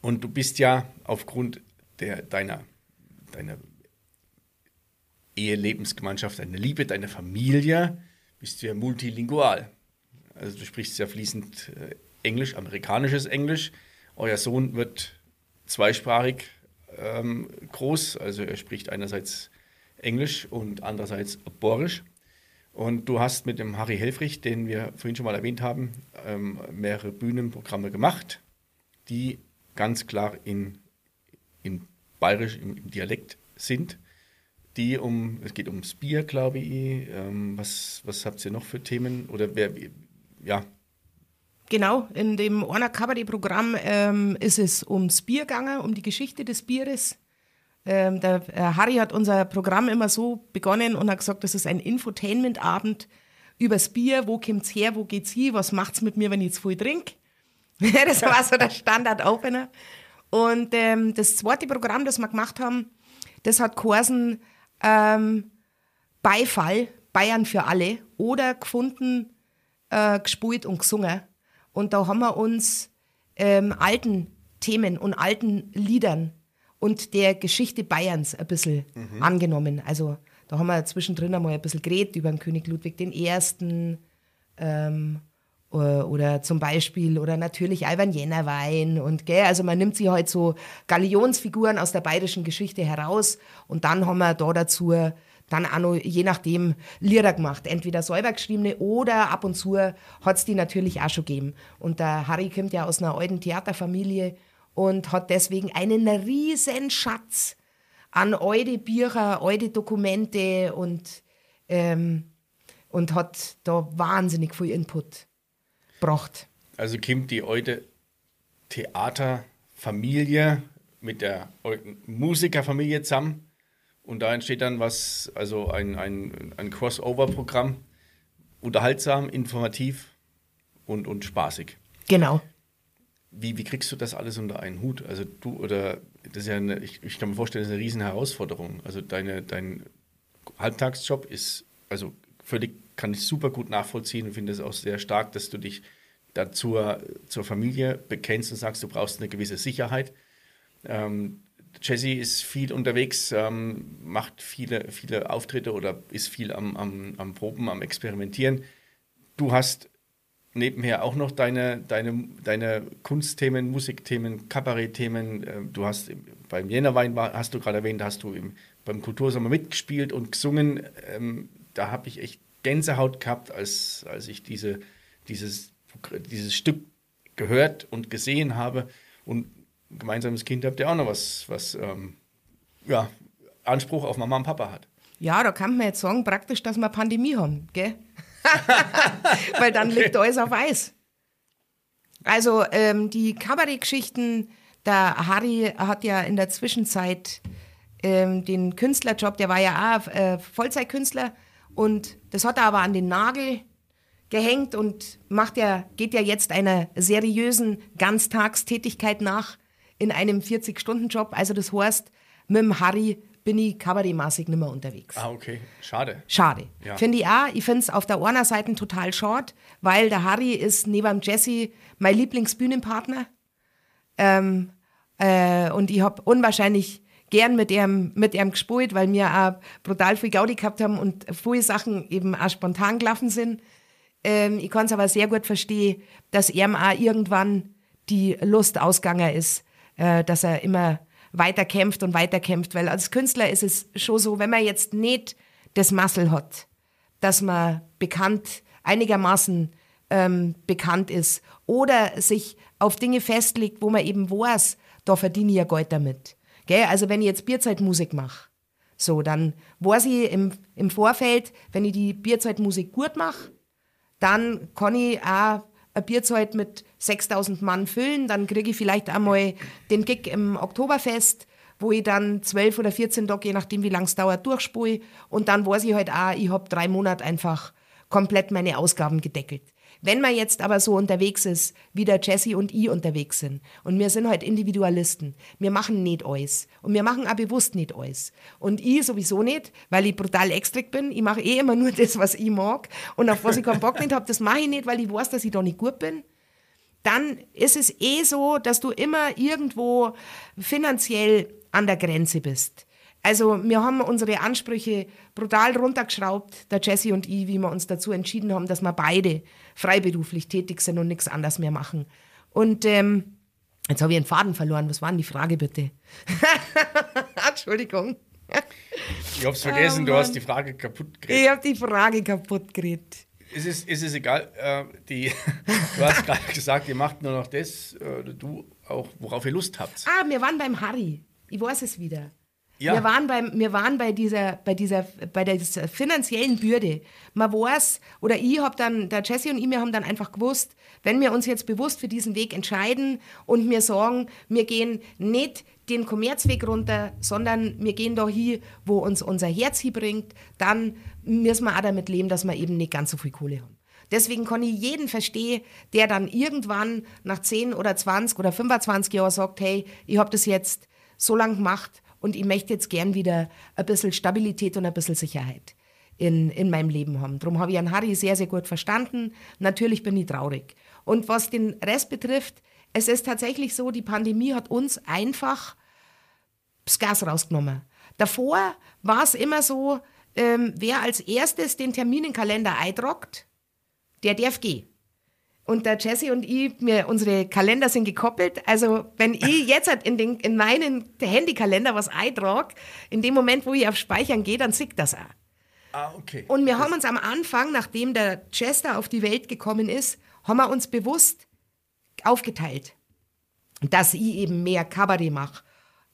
Und du bist ja aufgrund der, deiner, deiner Ehelebensgemeinschaft, deiner Liebe, deiner Familie, bist du ja multilingual. Also du sprichst ja fließend äh, Englisch, amerikanisches Englisch. Euer Sohn wird zweisprachig ähm, groß, also er spricht einerseits Englisch und andererseits Borisch. Und du hast mit dem Harry Helfrich, den wir vorhin schon mal erwähnt haben, ähm, mehrere Bühnenprogramme gemacht, die ganz klar in, in Bayerisch, im, im Dialekt sind. Die um, es geht ums Bier, glaube ich. Ähm, was, was habt ihr noch für Themen? Oder wer, ja. Genau, in dem Orner Kabarett-Programm ähm, ist es ums Bier gegangen, um die Geschichte des Bieres. Ähm, der äh, Harry hat unser Programm immer so begonnen und hat gesagt, das ist ein Infotainment-Abend übers Bier. Wo kommt's her? Wo geht's hin? Was macht's mit mir, wenn ich zu viel trinke? das war so der Standard-Opener. Und ähm, das zweite Programm, das wir gemacht haben, das hat geheißen ähm, Beifall, Bayern für alle oder gefunden äh, gespielt und gesungen. Und da haben wir uns ähm, alten Themen und alten Liedern und der Geschichte Bayerns ein bisschen mhm. angenommen. Also da haben wir zwischendrin einmal ein bisschen geredet über den König Ludwig I. Ähm, oder zum Beispiel, oder natürlich Alban Jännerwein und gell, also man nimmt sich halt so Galionsfiguren aus der bayerischen Geschichte heraus und dann haben wir da dazu dann auch noch, je nachdem, Lieder gemacht. Entweder selber geschriebene oder ab und zu hat es die natürlich auch schon gegeben. Und der Harry kommt ja aus einer alten Theaterfamilie und hat deswegen einen riesen Schatz an alte Bücher, alte Dokumente und, ähm, und hat da wahnsinnig viel Input gebracht. Also kommt die alte Theaterfamilie mit der alten Musikerfamilie zusammen und da entsteht dann was, also ein, ein, ein Crossover-Programm, unterhaltsam, informativ und, und spaßig. Genau. Wie, wie kriegst du das alles unter einen Hut? Also du oder das ist ja eine, ich, ich kann mir vorstellen, das ist eine riesen Herausforderung. Also deine, dein Halbtagsjob ist, also völlig, kann ich super gut nachvollziehen und finde es auch sehr stark, dass du dich dazu zur Familie bekennst und sagst, du brauchst eine gewisse Sicherheit. Ähm, Jesse ist viel unterwegs, ähm, macht viele, viele Auftritte oder ist viel am, am, am Proben, am Experimentieren. Du hast nebenher auch noch deine, deine, deine Kunstthemen, Musikthemen, Kabarettthemen. Ähm, du hast beim Jännerwein, hast du gerade erwähnt, hast du im, beim Kultursommer mitgespielt und gesungen. Ähm, da habe ich echt Gänsehaut gehabt, als, als ich diese, dieses, dieses Stück gehört und gesehen habe. Und gemeinsames Kind habt ihr auch noch was, was ähm, ja, Anspruch auf Mama und Papa hat. Ja, da kann man jetzt sagen, praktisch, dass wir Pandemie haben, gell? Weil dann okay. liegt alles auf Eis. Also ähm, die Kabarettgeschichten, der Harry hat ja in der Zwischenzeit ähm, den Künstlerjob, der war ja auch äh, Vollzeitkünstler und das hat er aber an den Nagel gehängt und macht ja, geht ja jetzt einer seriösen Ganztagstätigkeit nach in einem 40-Stunden-Job. Also das heißt, mit dem Harry bin ich kabarettmäßig nicht mehr unterwegs. Ah, okay. Schade. Schade. Ja. Finde ich auch. Ich finde es auf der einer Seite total schade, weil der Harry ist neben Jesse mein Lieblingsbühnenpartner. Ähm, äh, und ich habe unwahrscheinlich gern mit ihm, mit ihm gespielt, weil wir auch brutal viel Gaudi gehabt haben und viele Sachen eben auch spontan gelaufen sind. Ähm, ich kann es aber sehr gut verstehen, dass er auch irgendwann die Lust ausgegangen ist, äh, dass er immer weiter kämpft und weiter kämpft, weil als Künstler ist es schon so, wenn man jetzt nicht das Muscle hat, dass man bekannt, einigermaßen ähm, bekannt ist oder sich auf Dinge festlegt, wo man eben weiß, da verdiene ich ja Geld damit. Gell? Also wenn ich jetzt Bierzeitmusik mache, so, dann weiß ich im, im Vorfeld, wenn ich die Bierzeitmusik gut mache, dann kann ich auch ein Bierzeit mit 6000 Mann füllen. Dann kriege ich vielleicht einmal den Gig im Oktoberfest, wo ich dann 12 oder 14 Tage, je nachdem wie lange es dauert, durchspule. Und dann weiß ich halt auch, ich habe drei Monate einfach komplett meine Ausgaben gedeckelt. Wenn man jetzt aber so unterwegs ist, wie der Jesse und ich unterwegs sind, und wir sind halt Individualisten, wir machen nicht alles. Und wir machen auch bewusst nicht alles. Und ich sowieso nicht, weil ich brutal extrig bin. Ich mache eh immer nur das, was ich mag. Und auf was ich keinen Bock nicht habe, das mache ich nicht, weil ich weiß, dass ich da nicht gut bin. Dann ist es eh so, dass du immer irgendwo finanziell an der Grenze bist. Also wir haben unsere Ansprüche brutal runtergeschraubt, der Jesse und ich, wie wir uns dazu entschieden haben, dass wir beide freiberuflich tätig sind und nichts anderes mehr machen. Und ähm, jetzt habe ich einen Faden verloren. Was war denn die Frage bitte? Entschuldigung. Ich hab's vergessen, Oh, du hast die Frage kaputt geredet. Ich habe die Frage kaputt geredet. Ist es, ist es egal, äh, die, du hast gerade gesagt, ihr macht nur noch das, äh, du auch, worauf ihr Lust habt. Ah, wir waren beim Harry. Ich weiß es wieder. Ja. Wir waren, beim, wir waren bei, dieser, bei, dieser, bei dieser finanziellen Bürde. Man weiß, oder ich habe dann, der Jesse und ich, wir haben dann einfach gewusst, wenn wir uns jetzt bewusst für diesen Weg entscheiden und wir sagen, wir gehen nicht den Kommerzweg runter, sondern wir gehen da hin, wo uns unser Herz hinbringt, dann müssen wir auch damit leben, dass wir eben nicht ganz so viel Kohle haben. Deswegen kann ich jeden verstehen, der dann irgendwann nach 10 oder 20 oder 25 Jahren sagt, hey, ich habe das jetzt so lang gemacht und ich möchte jetzt gern wieder ein bisschen Stabilität und ein bisschen Sicherheit in, in meinem Leben haben. Darum habe ich an Harry sehr, sehr gut verstanden. Natürlich bin ich traurig. Und was den Rest betrifft, es ist tatsächlich so, die Pandemie hat uns einfach das Gas rausgenommen. Davor war es immer so, ähm, wer als erstes den Termin in den Kalender eintragt, der darf gehen. Und der Jesse und ich, wir, unsere Kalender sind gekoppelt. Also wenn ich jetzt halt in, den, in meinen Handykalender was eintrage, in dem Moment, wo ich auf Speichern gehe, dann sieht das auch. Ah, okay. Und wir haben uns am Anfang, nachdem der Chester auf die Welt gekommen ist, haben wir uns bewusst aufgeteilt, dass ich eben mehr Kabarett mache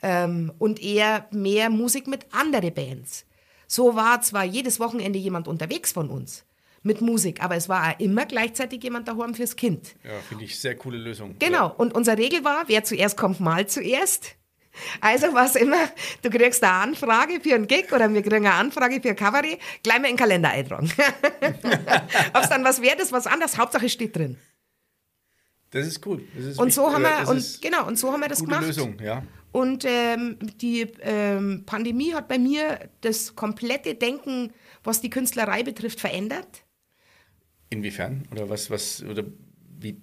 ähm, und er mehr Musik mit anderen Bands. So war zwar jedes Wochenende jemand unterwegs von uns mit Musik, aber es war auch immer gleichzeitig jemand daheim fürs Kind. Ja, finde ich sehr coole Lösung. Genau. Und unsere Regel war, wer zuerst kommt, mal zuerst. Also war es immer, du kriegst eine Anfrage für einen Gig oder wir kriegen eine Anfrage für ein Kabarett, gleich mal in den Kalender eintragen. Ob es dann was wert ist, was anders, Hauptsache steht drin. Das ist cool. Das ist Und so wichtig. haben wir, das und genau, und so haben wir das gute gemacht. Lösung, ja. Und ähm, die ähm, Pandemie hat bei mir das komplette Denken, was die Künstlerei betrifft, verändert. Inwiefern? Oder was, was, oder wie,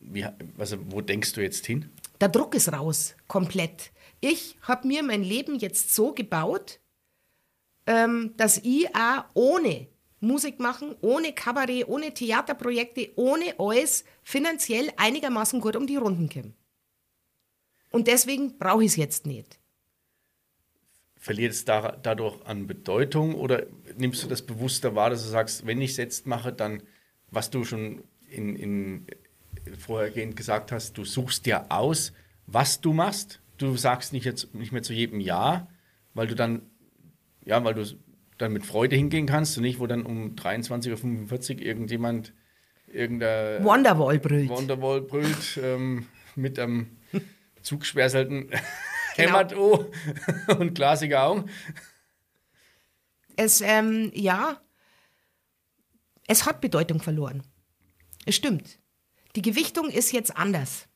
wie, also wo denkst du jetzt hin? Der Druck ist raus, komplett. Ich habe mir mein Leben jetzt so gebaut, ähm, dass ich auch ohne Musik machen, ohne Kabarett, ohne Theaterprojekte, ohne alles finanziell einigermaßen gut um die Runden komme. Und deswegen brauche ich es jetzt nicht. Verliert es da, dadurch an Bedeutung oder nimmst du das bewusster wahr, dass du sagst, wenn ich es jetzt mache, dann, was du schon in, in vorhergehend gesagt hast, du suchst dir aus, was du machst. Du sagst nicht jetzt nicht mehr zu jedem Ja, weil du dann, ja, weil du dann mit Freude hingehen kannst und nicht, wo dann um 23.45 Uhr irgendjemand irgendein Wonderwall brüllt. Wonderwall brüllt ähm, mit einem zugeschwärzelten Genau. Oh und glasige Augen. Es, ähm, ja, es hat Bedeutung verloren. Es stimmt. Die Gewichtung ist jetzt anders.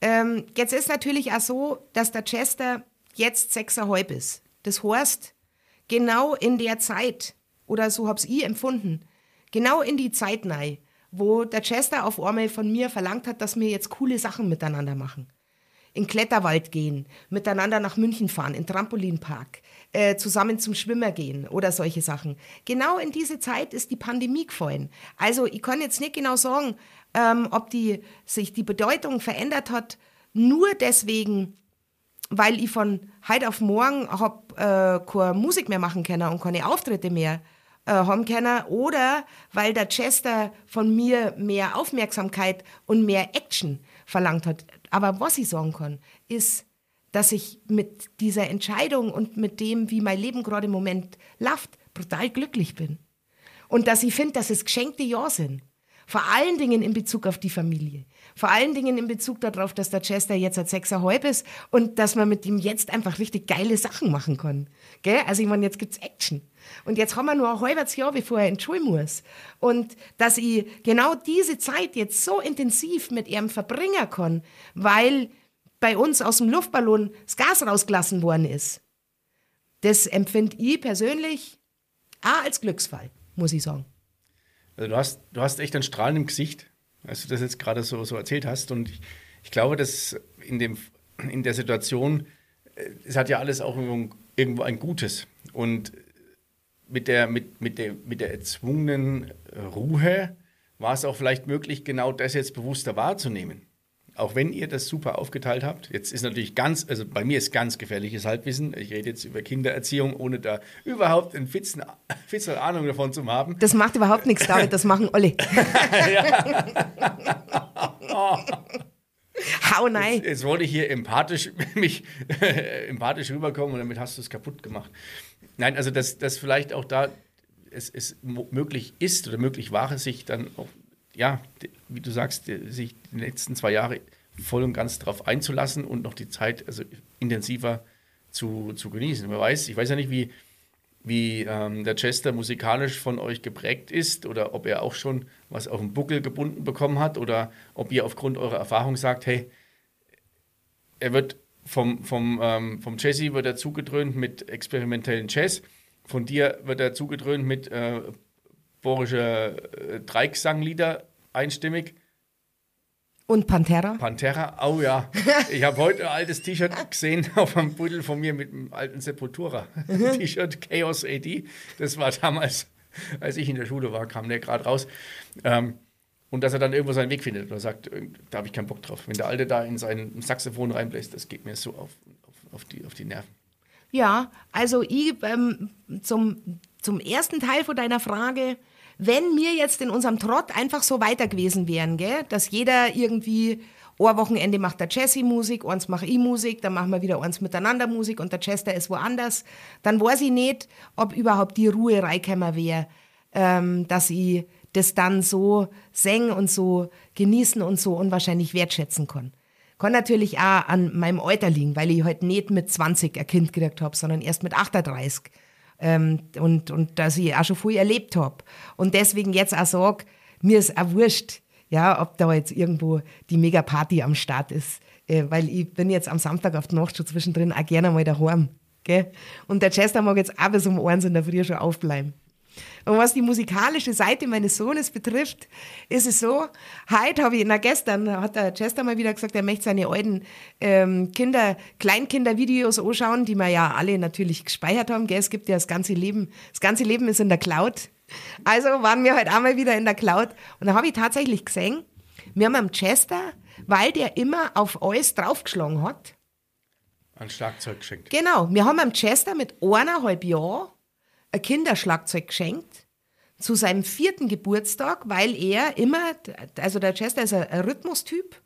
Ähm, jetzt ist natürlich auch so, dass der Chester jetzt sechseinhalb ist. Das heißt, genau in der Zeit, oder so hab's ich empfunden, genau in die Zeit rein, wo der Chester auf einmal von mir verlangt hat, dass wir jetzt coole Sachen miteinander machen. In Kletterwald gehen, miteinander nach München fahren, in Trampolinpark, äh, zusammen zum Schwimmer gehen oder solche Sachen. Genau in diese Zeit ist die Pandemie gefallen. Also ich kann jetzt nicht genau sagen, ähm, ob die, sich die Bedeutung verändert hat, nur deswegen, weil ich von heute auf morgen hab, äh, keine Musik mehr machen können und keine Auftritte mehr äh, haben können oder weil der Chester von mir mehr Aufmerksamkeit und mehr Action verlangt hat. Aber was ich sagen kann, ist, dass ich mit dieser Entscheidung und mit dem, wie mein Leben gerade im Moment läuft, brutal glücklich bin. Und dass ich finde, dass es geschenkte Jahre sind. Vor allen Dingen in Bezug auf die Familie. Vor allen Dingen in Bezug darauf, dass der Chester jetzt seit sechseinhalb ist und dass man mit ihm jetzt einfach richtig geile Sachen machen kann. Gell? Also ich meine, jetzt gibt's Action. Und jetzt haben wir nur ein halbes Jahr, bevor er in die Schule muss. Und dass ich genau diese Zeit jetzt so intensiv mit ihm verbringen kann, weil bei uns aus dem Luftballon das Gas rausgelassen worden ist. Das empfinde ich persönlich auch als Glücksfall, muss ich sagen. Also du hast, du hast echt ein Strahlen im Gesicht, als du das jetzt gerade so, so erzählt hast. Und ich, ich glaube, dass in, dem, in der Situation, äh, es hat ja alles auch irgendwo ein Gutes. Und mit der, mit, mit der, mit der erzwungenen Ruhe war es auch vielleicht möglich, genau das jetzt bewusster wahrzunehmen auch wenn ihr das super aufgeteilt habt, jetzt ist natürlich ganz, also bei mir ist ganz gefährliches Halbwissen. Ich rede jetzt über Kindererziehung, ohne da überhaupt ein Fitzen, Fitzel Ahnung davon zu haben. Das macht überhaupt nichts, David, das machen alle. Hau nein. Jetzt, jetzt, wollte ich hier empathisch, mich, empathisch rüberkommen und damit hast du es kaputt gemacht. Nein, also dass, dass vielleicht auch da es, es möglich ist oder möglich war, sich dann auch ja, wie du sagst, sich die letzten zwei Jahre voll und ganz darauf einzulassen und noch die Zeit also intensiver zu, zu genießen. Wer weiß, ich weiß ja nicht, wie, wie ähm, der Chester musikalisch von euch geprägt ist oder ob er auch schon was auf den Buckel gebunden bekommen hat oder ob ihr aufgrund eurer Erfahrung sagt, hey, er wird vom, vom, ähm, vom Jesse wird er zugedröhnt mit experimentellen Jazz, von dir wird er zugedröhnt mit äh, borische äh, Dreigesanglieder einstimmig. Und Pantera? Pantera, oh ja. Ich habe heute ein altes T-Shirt gesehen auf einem Pudel von mir mit einem alten Sepultura-T-Shirt, Chaos AD. Das war damals, als ich in der Schule war, kam der gerade raus. Ähm, und dass er dann irgendwo seinen Weg findet oder sagt, äh, da habe ich keinen Bock drauf. Wenn der Alte da in sein Saxophon reinbläst, das geht mir so auf, auf, auf, die, auf die Nerven. Ja, also ich ähm, zum, zum ersten Teil von deiner Frage, wenn wir jetzt in unserem Trott einfach so weiter gewesen wären, gell, dass jeder irgendwie ein Wochenende macht der Jesse Musik, eins mache ich Musik, dann machen wir wieder eins miteinander Musik und der Chester ist woanders, dann weiß ich nicht, ob überhaupt die Ruhe reingekommen wäre, ähm, dass ich das dann so singen und so genießen und so unwahrscheinlich wertschätzen kann. Kann natürlich auch an meinem Alter liegen, weil ich halt nicht mit 20 ein Kind gekriegt habe, sondern erst mit 38 ähm, und, und dass ich auch schon viel erlebt habe. Und deswegen jetzt auch sage, mir ist auch wurscht, ja, ob da jetzt irgendwo die Mega-Party am Start ist. Äh, weil ich bin jetzt am Samstag auf der Nacht schon zwischendrin auch gerne mal daheim. Gell? Und der Chester mag jetzt auch bis um eins in der Früh schon aufbleiben. Und was die musikalische Seite meines Sohnes betrifft, ist es so, heute habe ich, na gestern hat der Chester mal wieder gesagt, er möchte seine alten ähm, Kinder, Kleinkindervideos anschauen, die wir ja alle natürlich gespeichert haben. Gell? Es gibt ja das ganze Leben, das ganze Leben ist in der Cloud. Also waren wir heute einmal wieder in der Cloud. Und da habe ich tatsächlich gesehen, wir haben am Chester, weil der immer auf alles draufgeschlagen hat, ein Schlagzeug geschenkt. Genau, wir haben am Chester mit eineinhalb Jahren ein Kinderschlagzeug geschenkt zu seinem vierten Geburtstag, weil er immer, also der Chester ist ein, Rhythmustyp,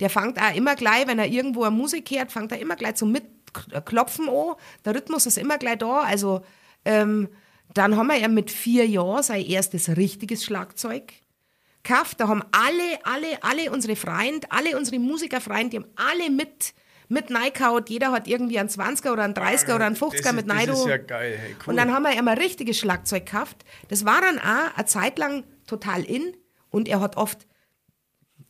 der fängt auch immer gleich, wenn er irgendwo eine Musik hört, fängt er immer gleich zum Mitklopfen an. Der Rhythmus ist immer gleich da. Also ähm, dann haben wir ja mit vier Jahren sein erstes richtiges Schlagzeug gekauft. Da haben alle, alle, alle unsere Freunde, alle unsere Musikerfreunde, die haben alle mit mit Neikaut. Jeder hat irgendwie einen 20er oder einen 30er oder einen 50er mit Neido. Das ist ja geil. Hey, cool. Und dann haben wir immer richtiges Schlagzeug gekauft. Das war dann auch eine Zeit lang total in und er hat oft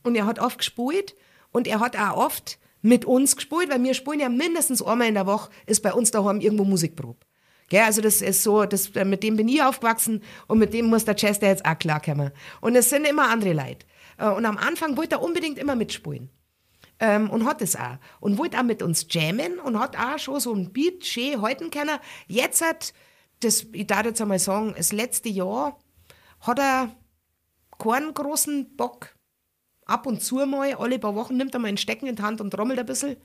und er hat oft gespielt und er hat auch oft mit uns gespielt, weil wir spielen ja mindestens einmal in der Woche, ist bei uns daheim irgendwo Musikprobe. Gell, also das ist so, das, äh, mit dem bin ich aufgewachsen und mit dem muss der Chester jetzt auch klarkommen. Und es sind immer andere Leute. Äh, und am Anfang wollte er unbedingt immer mitspielen. Ähm, und hat es auch. Und wollte auch mit uns jammen und hat auch schon so ein Beat schön halten können. Jetzt hat, das, ich darf jetzt einmal sagen, das letzte Jahr hat er keinen großen Bock. Ab und zu mal, alle paar Wochen nimmt er mal ein Stecken in die Hand und trommelt ein bisschen.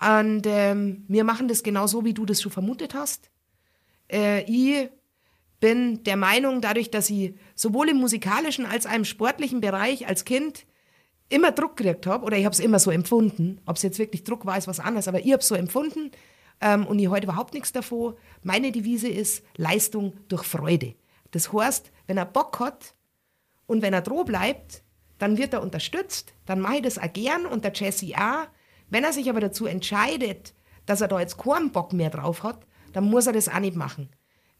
Und ähm, wir machen das genau so, wie du das schon vermutet hast. Äh, ich bin der Meinung, dadurch, dass ich sowohl im musikalischen als auch im sportlichen Bereich als Kind immer Druck gekriegt habe, oder ich habe es immer so empfunden, ob es jetzt wirklich Druck war, ist was anderes, aber ich habe es so empfunden ähm, und ich heute überhaupt nichts davon. Meine Devise ist Leistung durch Freude. Das heißt, wenn er Bock hat und wenn er droh bleibt, dann wird er unterstützt, dann mache ich das auch gern und der Jesse auch. Wenn er sich aber dazu entscheidet, dass er da jetzt keinen Bock mehr drauf hat, dann muss er das auch nicht machen.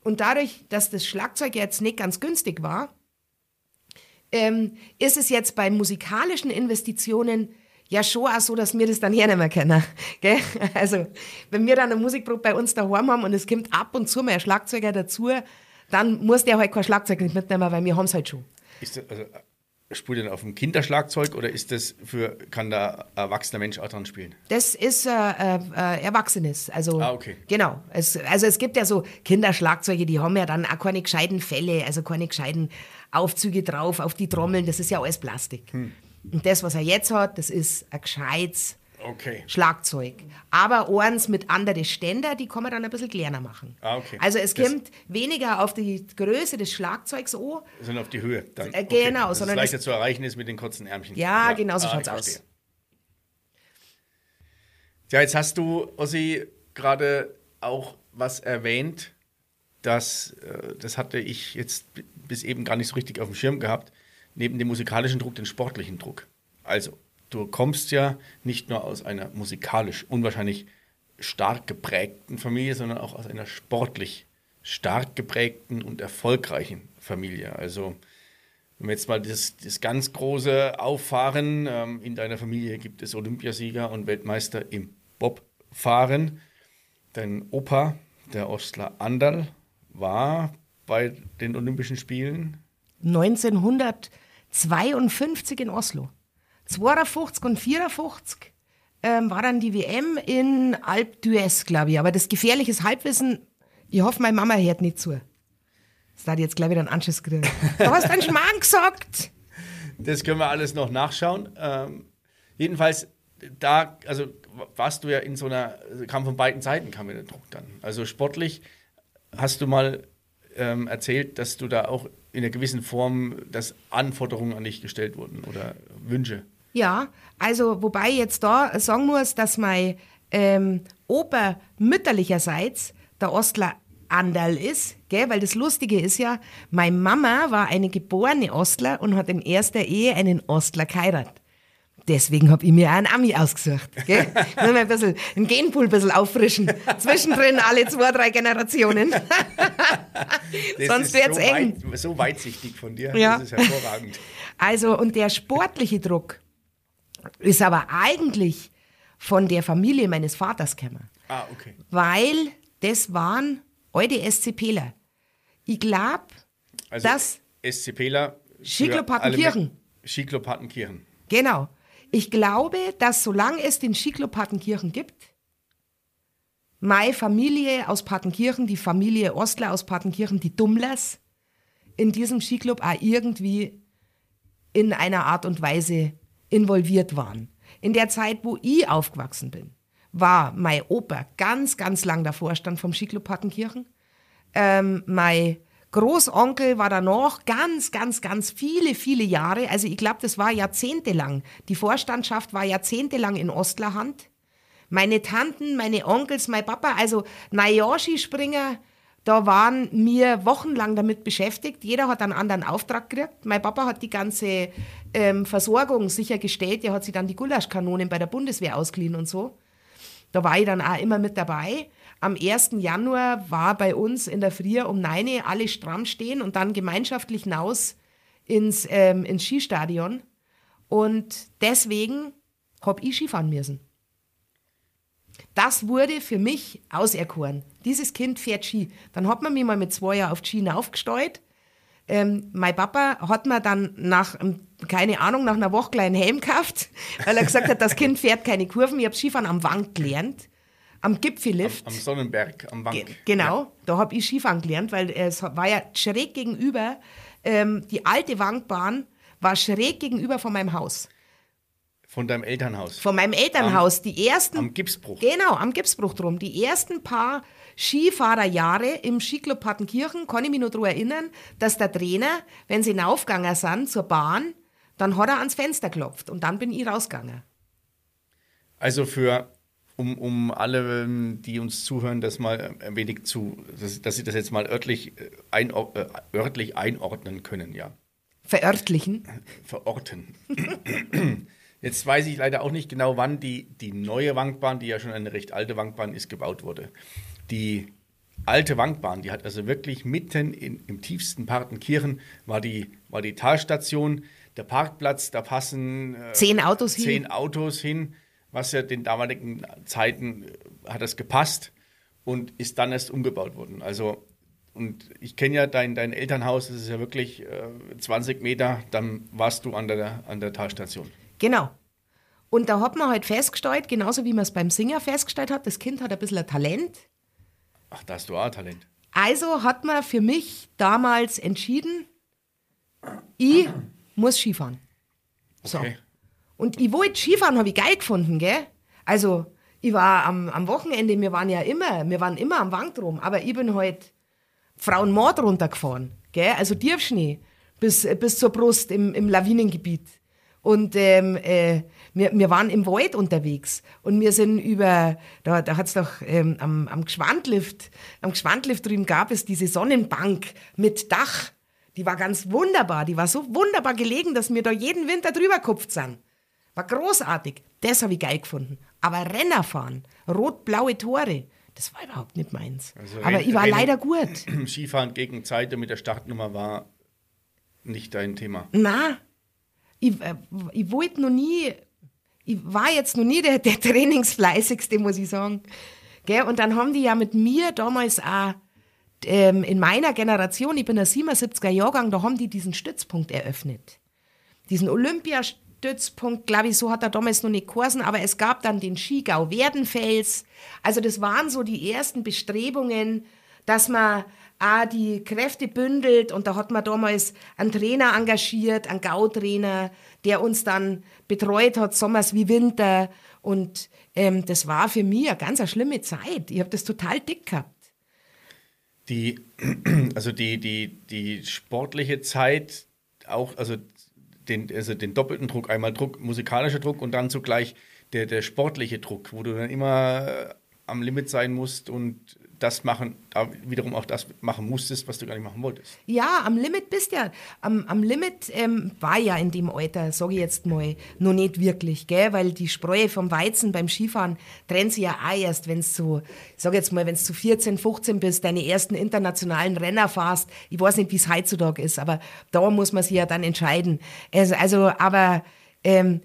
Und dadurch, dass das Schlagzeug jetzt nicht ganz günstig war, ähm, ist es jetzt bei musikalischen Investitionen ja schon auch so, dass wir das dann hernehmen können. Gell? Also, wenn wir dann eine Musikprobe bei uns daheim haben und es kommt ab und zu mal ein Schlagzeuger dazu, dann muss der halt kein Schlagzeug mitnehmen, weil wir haben es halt schon. Ist das, also, spielt ihr auf dem Kinderschlagzeug oder ist das für, kann da ein erwachsener Mensch auch dran spielen? Das ist äh, äh, Erwachsenes. Also, ah, okay. Genau. Es, also es gibt ja so Kinderschlagzeuge, die haben ja dann auch keine gescheiten Fälle, also keine gescheiten Aufzüge drauf auf die Trommeln. Das ist ja alles Plastik. Hm. Und das, was er jetzt hat, das ist ein gescheites okay. Schlagzeug. Aber eins mit anderen Ständer, die kann man dann ein bisschen kleiner machen. Ah, okay. Also es das kommt weniger auf die Größe des Schlagzeugs an. Sondern auf die Höhe. Dann. Äh, genau. Okay. Sondern leichter zu erreichen ist mit den kurzen Ärmchen. Ja, ja. genau so ah, schaut es aus. Ja, jetzt hast du, Ossi, gerade auch was erwähnt, dass, äh, das hatte ich jetzt bis eben gar nicht so richtig auf dem Schirm gehabt, neben dem musikalischen Druck den sportlichen Druck. Also, du kommst ja nicht nur aus einer musikalisch unwahrscheinlich stark geprägten Familie, sondern auch aus einer sportlich stark geprägten und erfolgreichen Familie. Also wenn wir jetzt mal das, das ganz große auffahren, ähm, in deiner Familie gibt es Olympiasieger und Weltmeister im Bobfahren. Dein Opa, der Ostler Anderl, war bei den Olympischen Spielen 1952 in Oslo. 52 und 54 ähm, war dann die WM in Alp d'Huez, glaube ich. Aber das gefährliches Halbwissen, ich hoffe, meine Mama hört nicht zu. Das hat jetzt gleich wieder einen Anschiss gekriegt. Du hast einen Schmarrn gesagt. Das können wir alles noch nachschauen. Ähm, jedenfalls, da, also warst du ja in so einer, kam von beiden Seiten, kam mir der Druck dann. Also sportlich hast du mal ähm, erzählt, dass du da auch in einer gewissen Form, dass Anforderungen an dich gestellt wurden oder Wünsche. Ja, also wobei ich jetzt da sagen muss, dass mein ähm, Opa mütterlicherseits der Ostler Anderl ist, gell? weil das Lustige ist ja, meine Mama war eine geborene Ostler und hat in erster Ehe einen Ostler geheiratet. Deswegen habe ich mir auch einen Ami ausgesucht. Gell? Nur mal ein bisschen, den Genpool ein bisschen auffrischen. Zwischendrin alle zwei, drei Generationen. Sonst wird es so eng. Weit, so weitsichtig von dir. Ja. Das ist hervorragend. Also, und der sportliche Druck, ist aber eigentlich von der Familie meines Vaters gekommen. Ah, okay. Weil das waren alte SCPler. Ich glaube, also dass. SCPler. Schicklopartenkirchen. Schicklopartenkirchen. Genau. Ich glaube, dass solange es den Schicklopartenkirchen gibt, meine Familie aus Partenkirchen, die Familie Ostler aus Partenkirchen, die Dummlers, in diesem Skiclub auch irgendwie in einer Art und Weise involviert waren. In der Zeit, wo ich aufgewachsen bin, war mein Opa ganz, ganz lang der Vorstand vom Skiclub. Ähm, mein Großonkel war danach ganz, ganz, ganz viele, viele Jahre, also ich glaube, das war jahrzehntelang. Die Vorstandschaft war jahrzehntelang in Ostlerhand. Meine Tanten, meine Onkels, mein Papa, also Najashi-Springer, da waren wir wochenlang damit beschäftigt. Jeder hat einen anderen Auftrag gekriegt. Mein Papa hat die ganze ähm, Versorgung sichergestellt. Er hat sich dann die Gulaschkanonen bei der Bundeswehr ausgeliehen und so. Da war ich dann auch immer mit dabei. Am 1. Januar war bei uns in der Früh um 9 Uhr alle stramm stehen und dann gemeinschaftlich hinaus ins, ähm, ins Skistadion. Und deswegen habe ich Skifahren müssen. Das wurde für mich auserkoren. Dieses Kind fährt Ski. Dann hat man mich mal mit zwei Jahren auf die Ski aufgestellt. Ähm, mein Papa hat mir dann nach, ähm, keine Ahnung, nach einer Woche kleinen Helm gekauft, weil er gesagt hat, das Kind fährt keine Kurven. Ich habe Skifahren am Wand gelernt, am Gipfellift. Am, am Sonnenberg, am Wank. Ge genau, ja. da habe ich Skifahren gelernt, weil es war ja schräg gegenüber, ähm, die alte Wankbahn war schräg gegenüber von meinem Haus. Von deinem Elternhaus? Von meinem Elternhaus. Am, die ersten. Am Gipsbruch. Genau, am Gipsbruch drum. Die ersten paar Skifahrerjahre im Skiclub Partenkirchen kann ich mich noch daran erinnern, dass der Trainer, wenn sie hinaufgegangen sind zur Bahn, dann hat er ans Fenster geklopft und dann bin ich rausgegangen. Also für, um, um alle, die uns zuhören, das mal ein wenig zu, dass, dass sie das jetzt mal örtlich, äh, ein, äh, örtlich einordnen können, ja. Verörtlichen? Verorten. Jetzt weiß ich leider auch nicht genau, wann die, die neue Wankbahn, die ja schon eine recht alte Wankbahn ist, gebaut wurde. Die alte Wankbahn, die hat also wirklich mitten in, im tiefsten Partenkirchen war die, war die Talstation, der Parkplatz, da passen äh, zehn Autos hin. Zehn Autos hin, was ja den damaligen Zeiten äh, hat das gepasst und ist dann erst umgebaut worden. Also und ich kenne ja dein, dein Elternhaus, das ist ja wirklich äh, 20 Meter, dann warst du an der, an der Talstation. Genau. Und da hat man halt festgestellt, genauso wie man es beim Singer festgestellt hat, das Kind hat ein bisschen ein Talent. Ach, da hast du auch Talent. Also hat man für mich damals entschieden, ich muss Skifahren. So. Okay. Und ich wollte Skifahren, habe ich geil gefunden, gell? Also, ich war am, am Wochenende, wir waren ja immer, wir waren immer am Wankdrom, aber ich bin halt Frauenmord runtergefahren, gell? Also Tiefschnee bis, bis zur Brust im, im Lawinengebiet. Und ähm, äh, wir, wir waren im Wald unterwegs und wir sind über, da, da hat es doch ähm, am, am Gschwandlift, am Gschwandlift drüben gab es diese Sonnenbank mit Dach. Die war ganz wunderbar, die war so wunderbar gelegen, dass wir da jeden Winter drüber gekupft sind. War großartig. Das habe ich geil gefunden. Aber Renner fahren, rot-blaue Tore, das war überhaupt nicht meins. Also Aber ich war Rennen, leider gut. Skifahren gegen Zeit mit der Startnummer war nicht dein Thema. Na, ich, äh, ich wollte noch nie, ich war jetzt noch nie der, der Trainingsfleißigste, muss ich sagen. Gell? Und dann haben die ja mit mir damals auch ähm, in meiner Generation, ich bin ein 77er Jahrgang, da haben die diesen Stützpunkt eröffnet. Diesen Olympiastützpunkt, glaube ich, so hat er damals noch nicht geheißen, aber es gab dann den Skigau Werdenfels. Also das waren so die ersten Bestrebungen, dass man auch die Kräfte bündelt und da hat man damals einen Trainer engagiert, einen Gautrainer, der uns dann betreut hat, sommers wie Winter und ähm, das war für mich eine ganz eine schlimme Zeit. Ich habe das total dick gehabt. Die, also die, die, die sportliche Zeit, auch, also den, also den doppelten Druck, einmal Druck, musikalischer Druck und dann zugleich der, der sportliche Druck, wo du dann immer am Limit sein musst und das machen, da wiederum auch das machen musstest, was du gar nicht machen wolltest. Ja, am Limit bist ja. Am, am Limit ähm, war ja in dem Alter, sage ich jetzt mal, noch nicht wirklich, gell? weil die Spreu vom Weizen beim Skifahren trennt sich ja auch erst, wenn du, ich sage jetzt mal, wenn du 14, 15 bist, deine ersten internationalen Renner fährst. Ich weiß nicht, wie es heutzutage ist, aber da muss man sich ja dann entscheiden. Also, also aber ähm,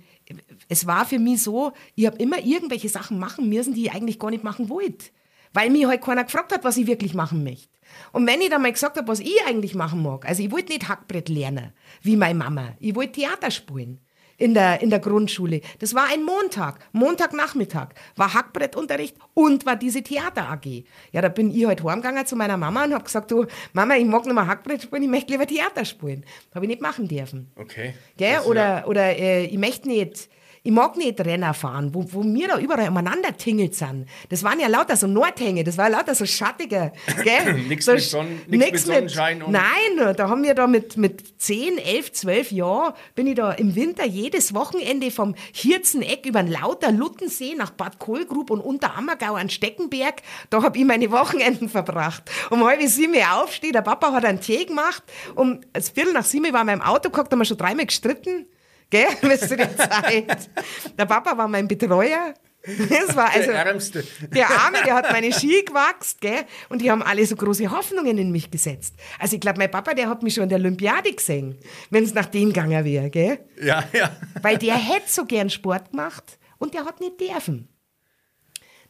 es war für mich so, ich habe immer irgendwelche Sachen machen müssen, die ich eigentlich gar nicht machen wollte weil mich halt keiner gefragt hat, was ich wirklich machen möchte. Und wenn ich dann mal gesagt habe, was ich eigentlich machen mag, also ich wollte nicht Hackbrett lernen, wie meine Mama, ich wollte Theater spielen in der, in der Grundschule. Das war ein Montag, Montagnachmittag, war Hackbrettunterricht und war diese Theater AG. Ja, da bin ich halt heimgegangen zu meiner Mama und habe gesagt, du, Mama, ich mag nicht mehr Hackbrett spielen, ich möchte lieber Theater spielen. Habe ich nicht machen dürfen. Okay. Gell? Oder, ja oder äh, ich möchte nicht ich mag nicht Renner fahren, wo, wo wir da überall umeinander tingelt sind. Das waren ja lauter so Nordhänge, das war lauter so schattige, gell? nichts so, mit, Sonnen, nix mit Sonnenschein. und nein, da haben wir da mit, mit 10, 11, 12 Jahren, bin ich da im Winter jedes Wochenende vom Hirzeneck über den Lauter Luttensee nach Bad Kohlgrub und unter Ammergau an Steckenberg, da habe ich meine Wochenenden verbracht. Um halb sieben aufstehe, der Papa hat einen Tee gemacht, um das Viertel nach sieben war in meinem Auto gehockt, haben wir schon dreimal gestritten. Gell? Wisst ihr die Zeit? Der Papa war mein Betreuer. Das war also der Ärmste. Der Arme, der hat meine Ski gewachst, gell? Und die haben alle so große Hoffnungen in mich gesetzt. Also ich glaube, mein Papa, der hat mich schon in der Olympiade gesehen, wenn es nach dem gegangen wäre, gell? Ja, ja. Weil der hätte so gern Sport gemacht und der hat nicht dürfen.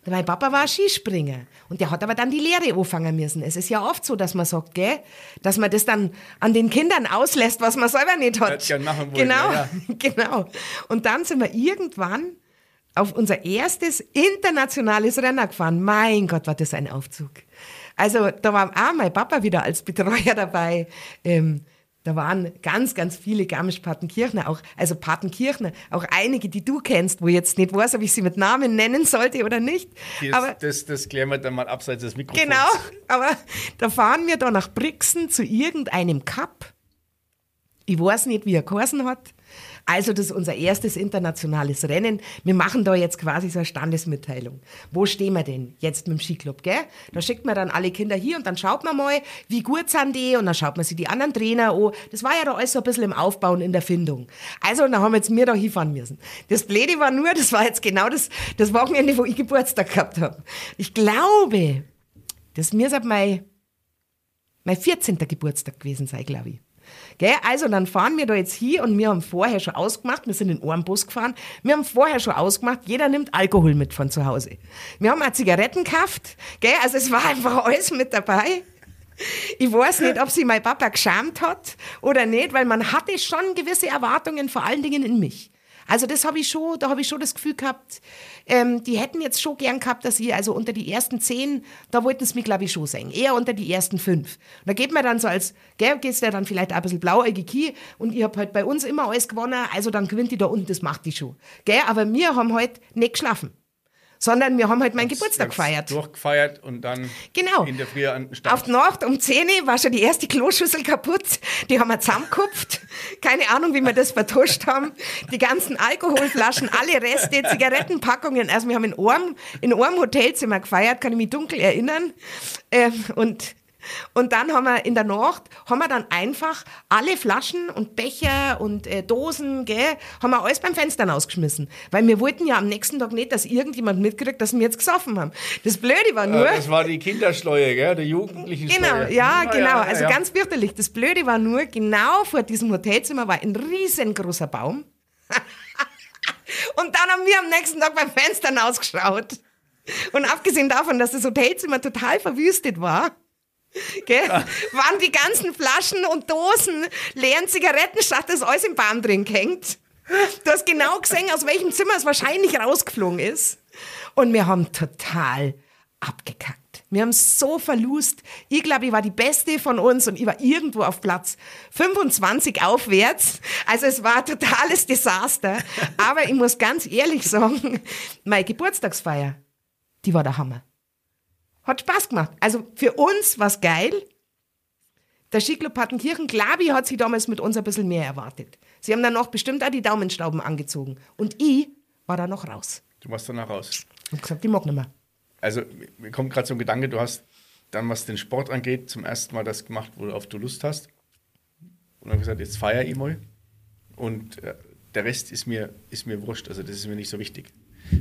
Mein Papa war Skispringer und der hat aber dann die Lehre anfangen müssen. Es ist ja oft so, dass man sagt, gell, dass man das dann an den Kindern auslässt, was man selber nicht hat. Ja, machen wollen, genau, ja, genau. Und dann sind wir irgendwann auf unser erstes internationales Rennen gefahren. Mein Gott, war das ein Aufzug. Also da war auch mein Papa wieder als Betreuer dabei. Ähm, da waren ganz, ganz viele Garmisch-Partenkirchner, auch, also Partenkirchner, auch einige, die du kennst, wo ich jetzt nicht weiß, ob ich sie mit Namen nennen sollte oder nicht. Das, aber, das, das klären wir dann mal abseits des Mikrofons. Genau, aber da fahren wir da nach Brixen zu irgendeinem Cup. Ich weiß nicht, wie er geheißen hat. Also das ist unser erstes internationales Rennen. Wir machen da jetzt quasi so eine Standesmitteilung. Wo stehen wir denn jetzt mit dem Skiclub, gell? Da schickt man dann alle Kinder hier und dann schaut man mal, wie gut sind die und dann schaut man sich die anderen Trainer an. Das war ja da alles so ein bisschen im Aufbau und in der Findung. Also, dann haben jetzt wir da hinfahren müssen. Das Blöde war nur, das war jetzt genau das, das Wochenende, wo ich Geburtstag gehabt habe. Ich glaube, das mir mein, mein 14. Geburtstag gewesen sein, glaube ich. Gell? Also dann fahren wir da jetzt hier und wir haben vorher schon ausgemacht, wir sind in einem Bus gefahren, wir haben vorher schon ausgemacht, jeder nimmt Alkohol mit von zu Hause. Wir haben auch Zigaretten gekauft, gell? also es war einfach alles mit dabei. Ich weiß nicht, ob sich mein Papa geschämt hat oder nicht, weil man hatte schon gewisse Erwartungen, vor allen Dingen in mich. Also das habe ich schon, da habe ich schon das Gefühl gehabt, ähm, die hätten jetzt schon gern gehabt, dass ich also unter die ersten zehn, da wollten sie mich glaube ich schon sehen, eher unter die ersten fünf. Und da geht man dann so als, gell, geht's der dann vielleicht ein bisschen blauäugig hier und ich habe halt bei uns immer alles gewonnen, also dann gewinnt die da unten, das macht die schon. Gell, aber wir haben halt nicht geschlafen sondern wir haben halt meinen Geburtstag gefeiert. Durchgefeiert und dann genau. in der Früh an den Start. Auf die Nacht um 10 Uhr war schon die erste Kloschüssel kaputt. Die haben wir zusammengekupft. Keine Ahnung, wie wir das vertuscht haben. Die ganzen Alkoholflaschen, alle Reste, Zigarettenpackungen. Also wir haben in einem, in einem Hotelzimmer gefeiert, kann ich mich dunkel erinnern. Ähm, und und dann haben wir in der Nacht, haben wir dann einfach alle Flaschen und Becher und äh, Dosen, gell, haben wir alles beim Fenster ausgeschmissen. Weil wir wollten ja am nächsten Tag nicht, dass irgendjemand mitkriegt, dass wir jetzt gesoffen haben. Das Blöde war nur... Ja, das war die Kinderschleue, gell, der jugendlichen Genau, Schleue. ja, genau. ja, also ja. ganz fürchterlich. Das Blöde war nur, genau vor diesem Hotelzimmer war ein riesengroßer Baum. und dann haben wir am nächsten Tag beim Fenster ausgeschaut. Und abgesehen davon, dass das Hotelzimmer total verwüstet war, Gell? Waren die ganzen Flaschen und Dosen leeren Zigaretten, statt dass alles im Baum drin hängt. Du hast genau gesehen, aus welchem Zimmer es wahrscheinlich rausgeflogen ist. Und wir haben total abgekackt. Wir haben so verlust. Ich glaube, ich war die Beste von uns und ich war irgendwo auf Platz 25 aufwärts. Also es war ein totales Desaster. Aber ich muss ganz ehrlich sagen, meine Geburtstagsfeier, die war der Hammer. Hat Spaß gemacht. Also für uns war es geil. Der Skiclub Partenkirchen, glaube ich, hat sich damals mit uns ein bisschen mehr erwartet. Sie haben dann noch bestimmt auch die Daumenstauben angezogen. Und ich war da noch raus. Du warst danach raus. Ich hab gesagt, ich mag nicht mehr. Also, mir kommt gerade so ein Gedanke, du hast dann, was den Sport angeht, zum ersten Mal das gemacht, worauf du Lust hast. Und dann gesagt, jetzt feier ich mal. Und äh, der Rest ist mir, ist mir wurscht. Also, das ist mir nicht so wichtig.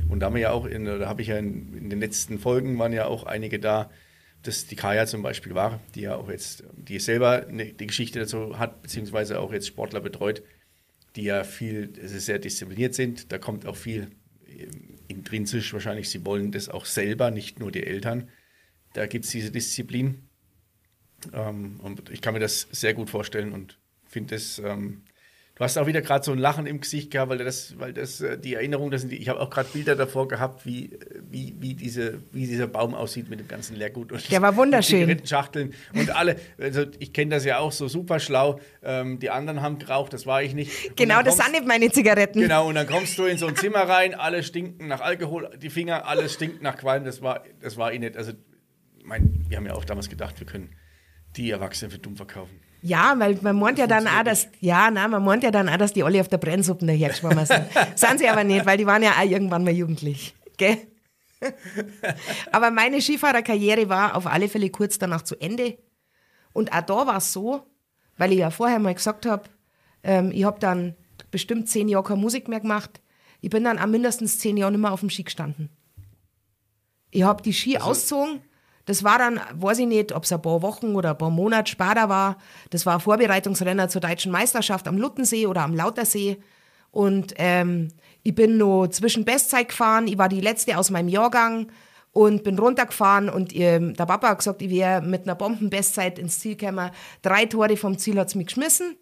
Und da haben wir ja auch, in, da habe ich ja in, in, den letzten Folgen waren ja auch einige da, dass die Kaya zum Beispiel war, die ja auch jetzt, die selber eine, die Geschichte dazu hat, beziehungsweise auch jetzt Sportler betreut, die ja viel, sehr diszipliniert sind. Da kommt auch viel ähm, intrinsisch wahrscheinlich, sie wollen das auch selber, nicht nur die Eltern. Da gibt es diese Disziplin. Ähm, und ich kann mir das sehr gut vorstellen und finde es ähm, Du hast auch wieder gerade so ein Lachen im Gesicht gehabt, weil das, weil das äh, die Erinnerung, das sind die, ich habe auch gerade Bilder davor gehabt, wie, wie, wie, diese, wie dieser Baum aussieht mit dem ganzen Leergut und Der war wunderschön. Zigarettenschachteln und alle, also ich kenne das ja auch so super schlau. Ähm, die anderen haben geraucht, das war ich nicht. Genau, dann das kommst- sind nicht meine Zigaretten. Genau, und dann kommst du in so ein Zimmer rein, alle stinken nach Alkohol, die Finger, alles stinkt nach Qualm, das war, das war ich nicht. Also, mein, wir haben ja auch damals gedacht, wir können die Erwachsenen für dumm verkaufen. Ja, weil man meint ja dann auch, dass, ja, nein, man meint ja dann auch, dass die alle auf der Brennsuppe dahergeschwommen sind. sind sie aber nicht, weil die waren ja auch irgendwann mal jugendlich. Gell? aber meine Skifahrerkarriere war auf alle Fälle kurz danach zu Ende. Und auch da war es so, weil ich ja vorher mal gesagt habe, ähm, ich habe dann bestimmt zehn Jahre keine Musik mehr gemacht. Ich bin dann auch mindestens zehn Jahre nicht mehr auf dem Ski gestanden. Ich habe die Ski ausgezogen. Das war dann, weiß ich nicht, ob es ein paar Wochen oder ein paar Monate später war. Das war ein Vorbereitungsrenner zur deutschen Meisterschaft am Luttensee oder am Lautersee. Und ähm, ich bin nur zwischen Bestzeit gefahren. Ich war die letzte aus meinem Jahrgang. und bin runtergefahren und ähm, der Papa hat gesagt, ich wäre mit einer Bombenbestzeit ins Ziel gekommen. Drei Tore vom Ziel hat es mich geschmissen,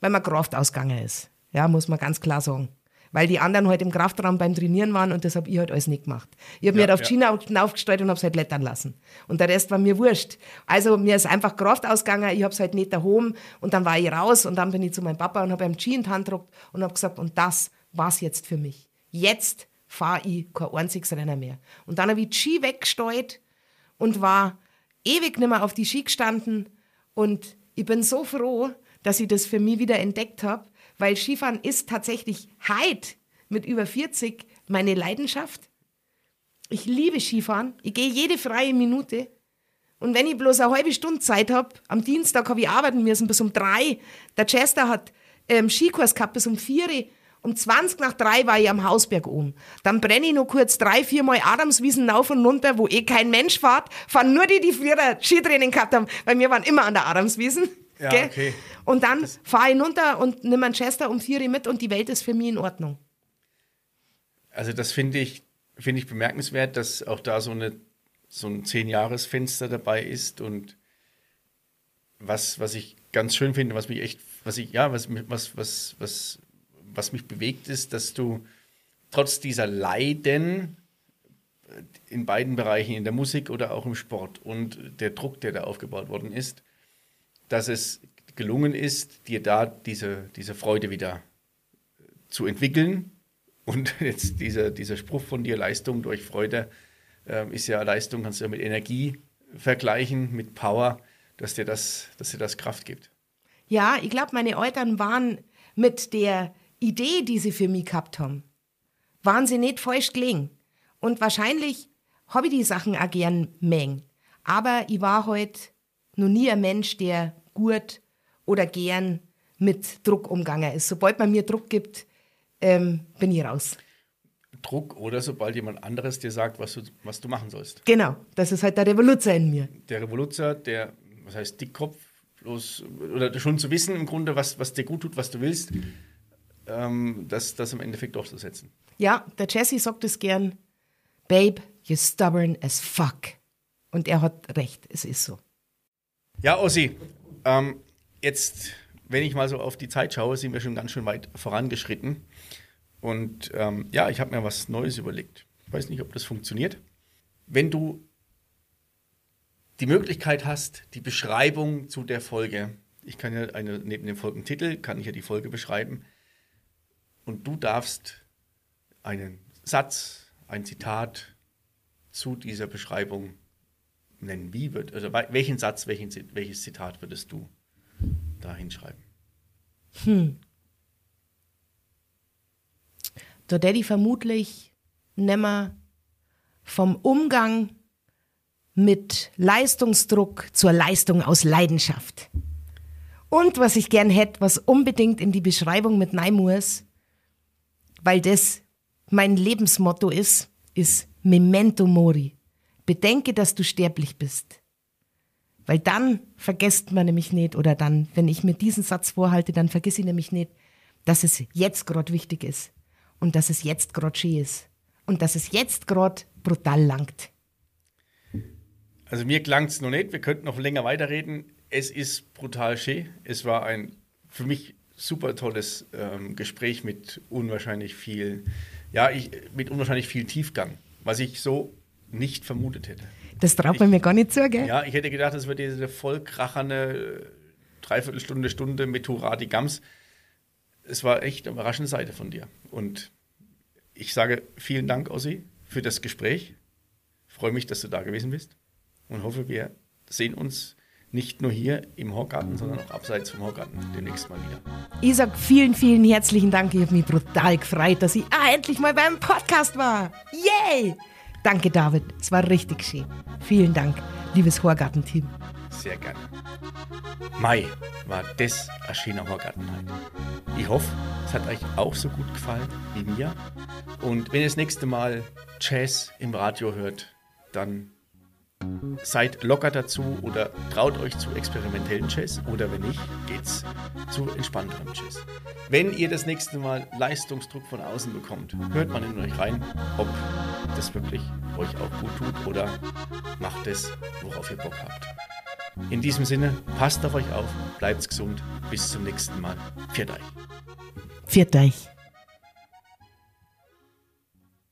weil man Kraft ausgegangen ist. Ja, muss man ganz klar sagen. Weil die anderen halt im Kraftraum beim Trainieren waren und das habe ich halt alles nicht gemacht. Ich habe Ja, mir halt auf ja. Schiene aufgestellt und habe es halt lettern lassen. Und der Rest war mir wurscht. Also mir ist einfach Kraft ausgegangen, ich habe es halt nicht daheim und dann war ich raus und dann bin ich zu meinem Papa und habe ihm Ski in die Hand gedruckt und habe gesagt, und das war's jetzt für mich. Jetzt fahre ich kein einziges Rennen mehr. Und dann habe ich die Ski weggesteuert und war ewig nicht mehr auf die Ski gestanden. Und ich bin so froh, dass ich das für mich wieder entdeckt habe, weil Skifahren ist tatsächlich heute mit über 40 meine Leidenschaft. Ich liebe Skifahren. Ich gehe jede freie Minute. Und wenn ich bloß eine halbe Stunde Zeit habe, am Dienstag habe ich arbeiten müssen bis um drei. Der Chester hat ähm, Skikurs gehabt bis um vier. Um 20 nach drei war ich am Hausberg oben. Dann brenne ich noch kurz drei, viermal Adamswiesen rauf und runter, wo eh kein Mensch fährt. Fahren nur die, die früher Skitraining gehabt haben, weil wir waren immer an der Adamswiesen. Ja, gell? okay. Und dann fahre ich runter und nimm Manchester um vier mit und die Welt ist für mich in Ordnung. Also das finde ich, finde ich bemerkenswert, dass auch da so, eine, so ein Zehn-Jahres-Fenster dabei ist und was, was ich ganz schön finde, was mich echt, was ich, ja, was, was, was, was, was mich bewegt, ist, dass du trotz dieser Leiden in beiden Bereichen, in der Musik oder auch im Sport und der Druck, der da aufgebaut worden ist, dass es gelungen ist, dir da diese, diese Freude wieder zu entwickeln. Und jetzt dieser, dieser Spruch von dir, Leistung durch Freude, ähm, ist ja Leistung, kannst du ja mit Energie vergleichen, mit Power, dass dir das, dass dir das Kraft gibt. Ja, ich glaube, meine Eltern waren mit der Idee, die sie für mich gehabt haben, waren sie nicht falsch gelegen. Und wahrscheinlich habe ich die Sachen auch gern mengen. Aber ich war halt noch nie ein Mensch, der gut oder gern mit Druck umgegangen ist. Sobald man mir Druck gibt, ähm, bin ich raus. Druck oder sobald jemand anderes dir sagt, was du, was du machen sollst. Genau, das ist halt der Revoluzer in mir. Der Revoluzer, der, was heißt Dickkopf, bloß, oder schon zu wissen im Grunde, was, was dir gut tut, was du willst, ähm, das, das im Endeffekt durchzusetzen. Ja, der Jesse sagt es gern, Babe, you're stubborn as fuck. Und er hat recht, es ist so. Ja, Ossi, ähm, jetzt, wenn ich mal so auf die Zeit schaue, sind wir schon ganz schön weit vorangeschritten. Und ähm, ja, ich habe mir was Neues überlegt. Ich weiß nicht, ob das funktioniert. Wenn du die Möglichkeit hast, die Beschreibung zu der Folge, ich kann ja eine, neben dem Folgentitel, kann ich ja die Folge beschreiben, und du darfst einen Satz, ein Zitat zu dieser Beschreibung nennen. Wie wird, also wel- welchen Satz, welchen, welches Zitat würdest du da hinschreiben? Da der die vermutlich nimmer vom Umgang mit Leistungsdruck zur Leistung aus Leidenschaft. Und was ich gern hätte, was unbedingt in die Beschreibung mit rein muss, weil das mein Lebensmotto ist, ist Memento Mori. Bedenke, dass du sterblich bist. Weil dann vergesst man nämlich nicht, oder dann, wenn ich mir diesen Satz vorhalte, dann vergiss ich nämlich nicht, dass es jetzt gerade wichtig ist. Und dass es jetzt gerade schön ist. Und dass es jetzt gerade brutal langt. Also mir klang es noch nicht, wir könnten noch länger weiterreden. Es ist brutal schön. Es war ein für mich super tolles ähm, Gespräch mit unwahrscheinlich viel, ja, ich, mit unwahrscheinlich viel Tiefgang, was ich so nicht vermutet hätte. Das traut man mir gar nicht zu, gell? Ja, ich hätte gedacht, es wird diese vollkracherne äh, Dreiviertelstunde, Stunde mit Hurra die Gams. Es war echt eine überraschende Seite von dir. Und ich sage vielen Dank, Ossi, für das Gespräch. Ich freue mich, dass du da gewesen bist und hoffe, wir sehen uns nicht nur hier im Horgarten, sondern auch abseits vom Horgarten demnächst mal wieder. Ich sag vielen, vielen herzlichen Dank. Ich habe mich brutal gefreut, dass ich ah, endlich mal beim Podcast war. Yay! Danke, David. Es war richtig schön. Vielen Dank, liebes Horgarten-Team. Sehr gerne. Mai war das ein schöner Horgarten heute. Ich hoffe, es hat euch auch so gut gefallen wie mir. Und wenn ihr das nächste Mal Jazz im Radio hört, dann seid locker dazu oder traut euch zu experimentellen Jazz oder wenn nicht, geht's zu entspannterem Jazz. Wenn ihr das nächste Mal Leistungsdruck von außen bekommt, hört man in euch rein, ob das wirklich euch auch gut tut oder macht es, worauf ihr Bock habt. In diesem Sinne, passt auf euch auf, bleibt gesund, bis zum nächsten Mal. Viert euch. Viert euch.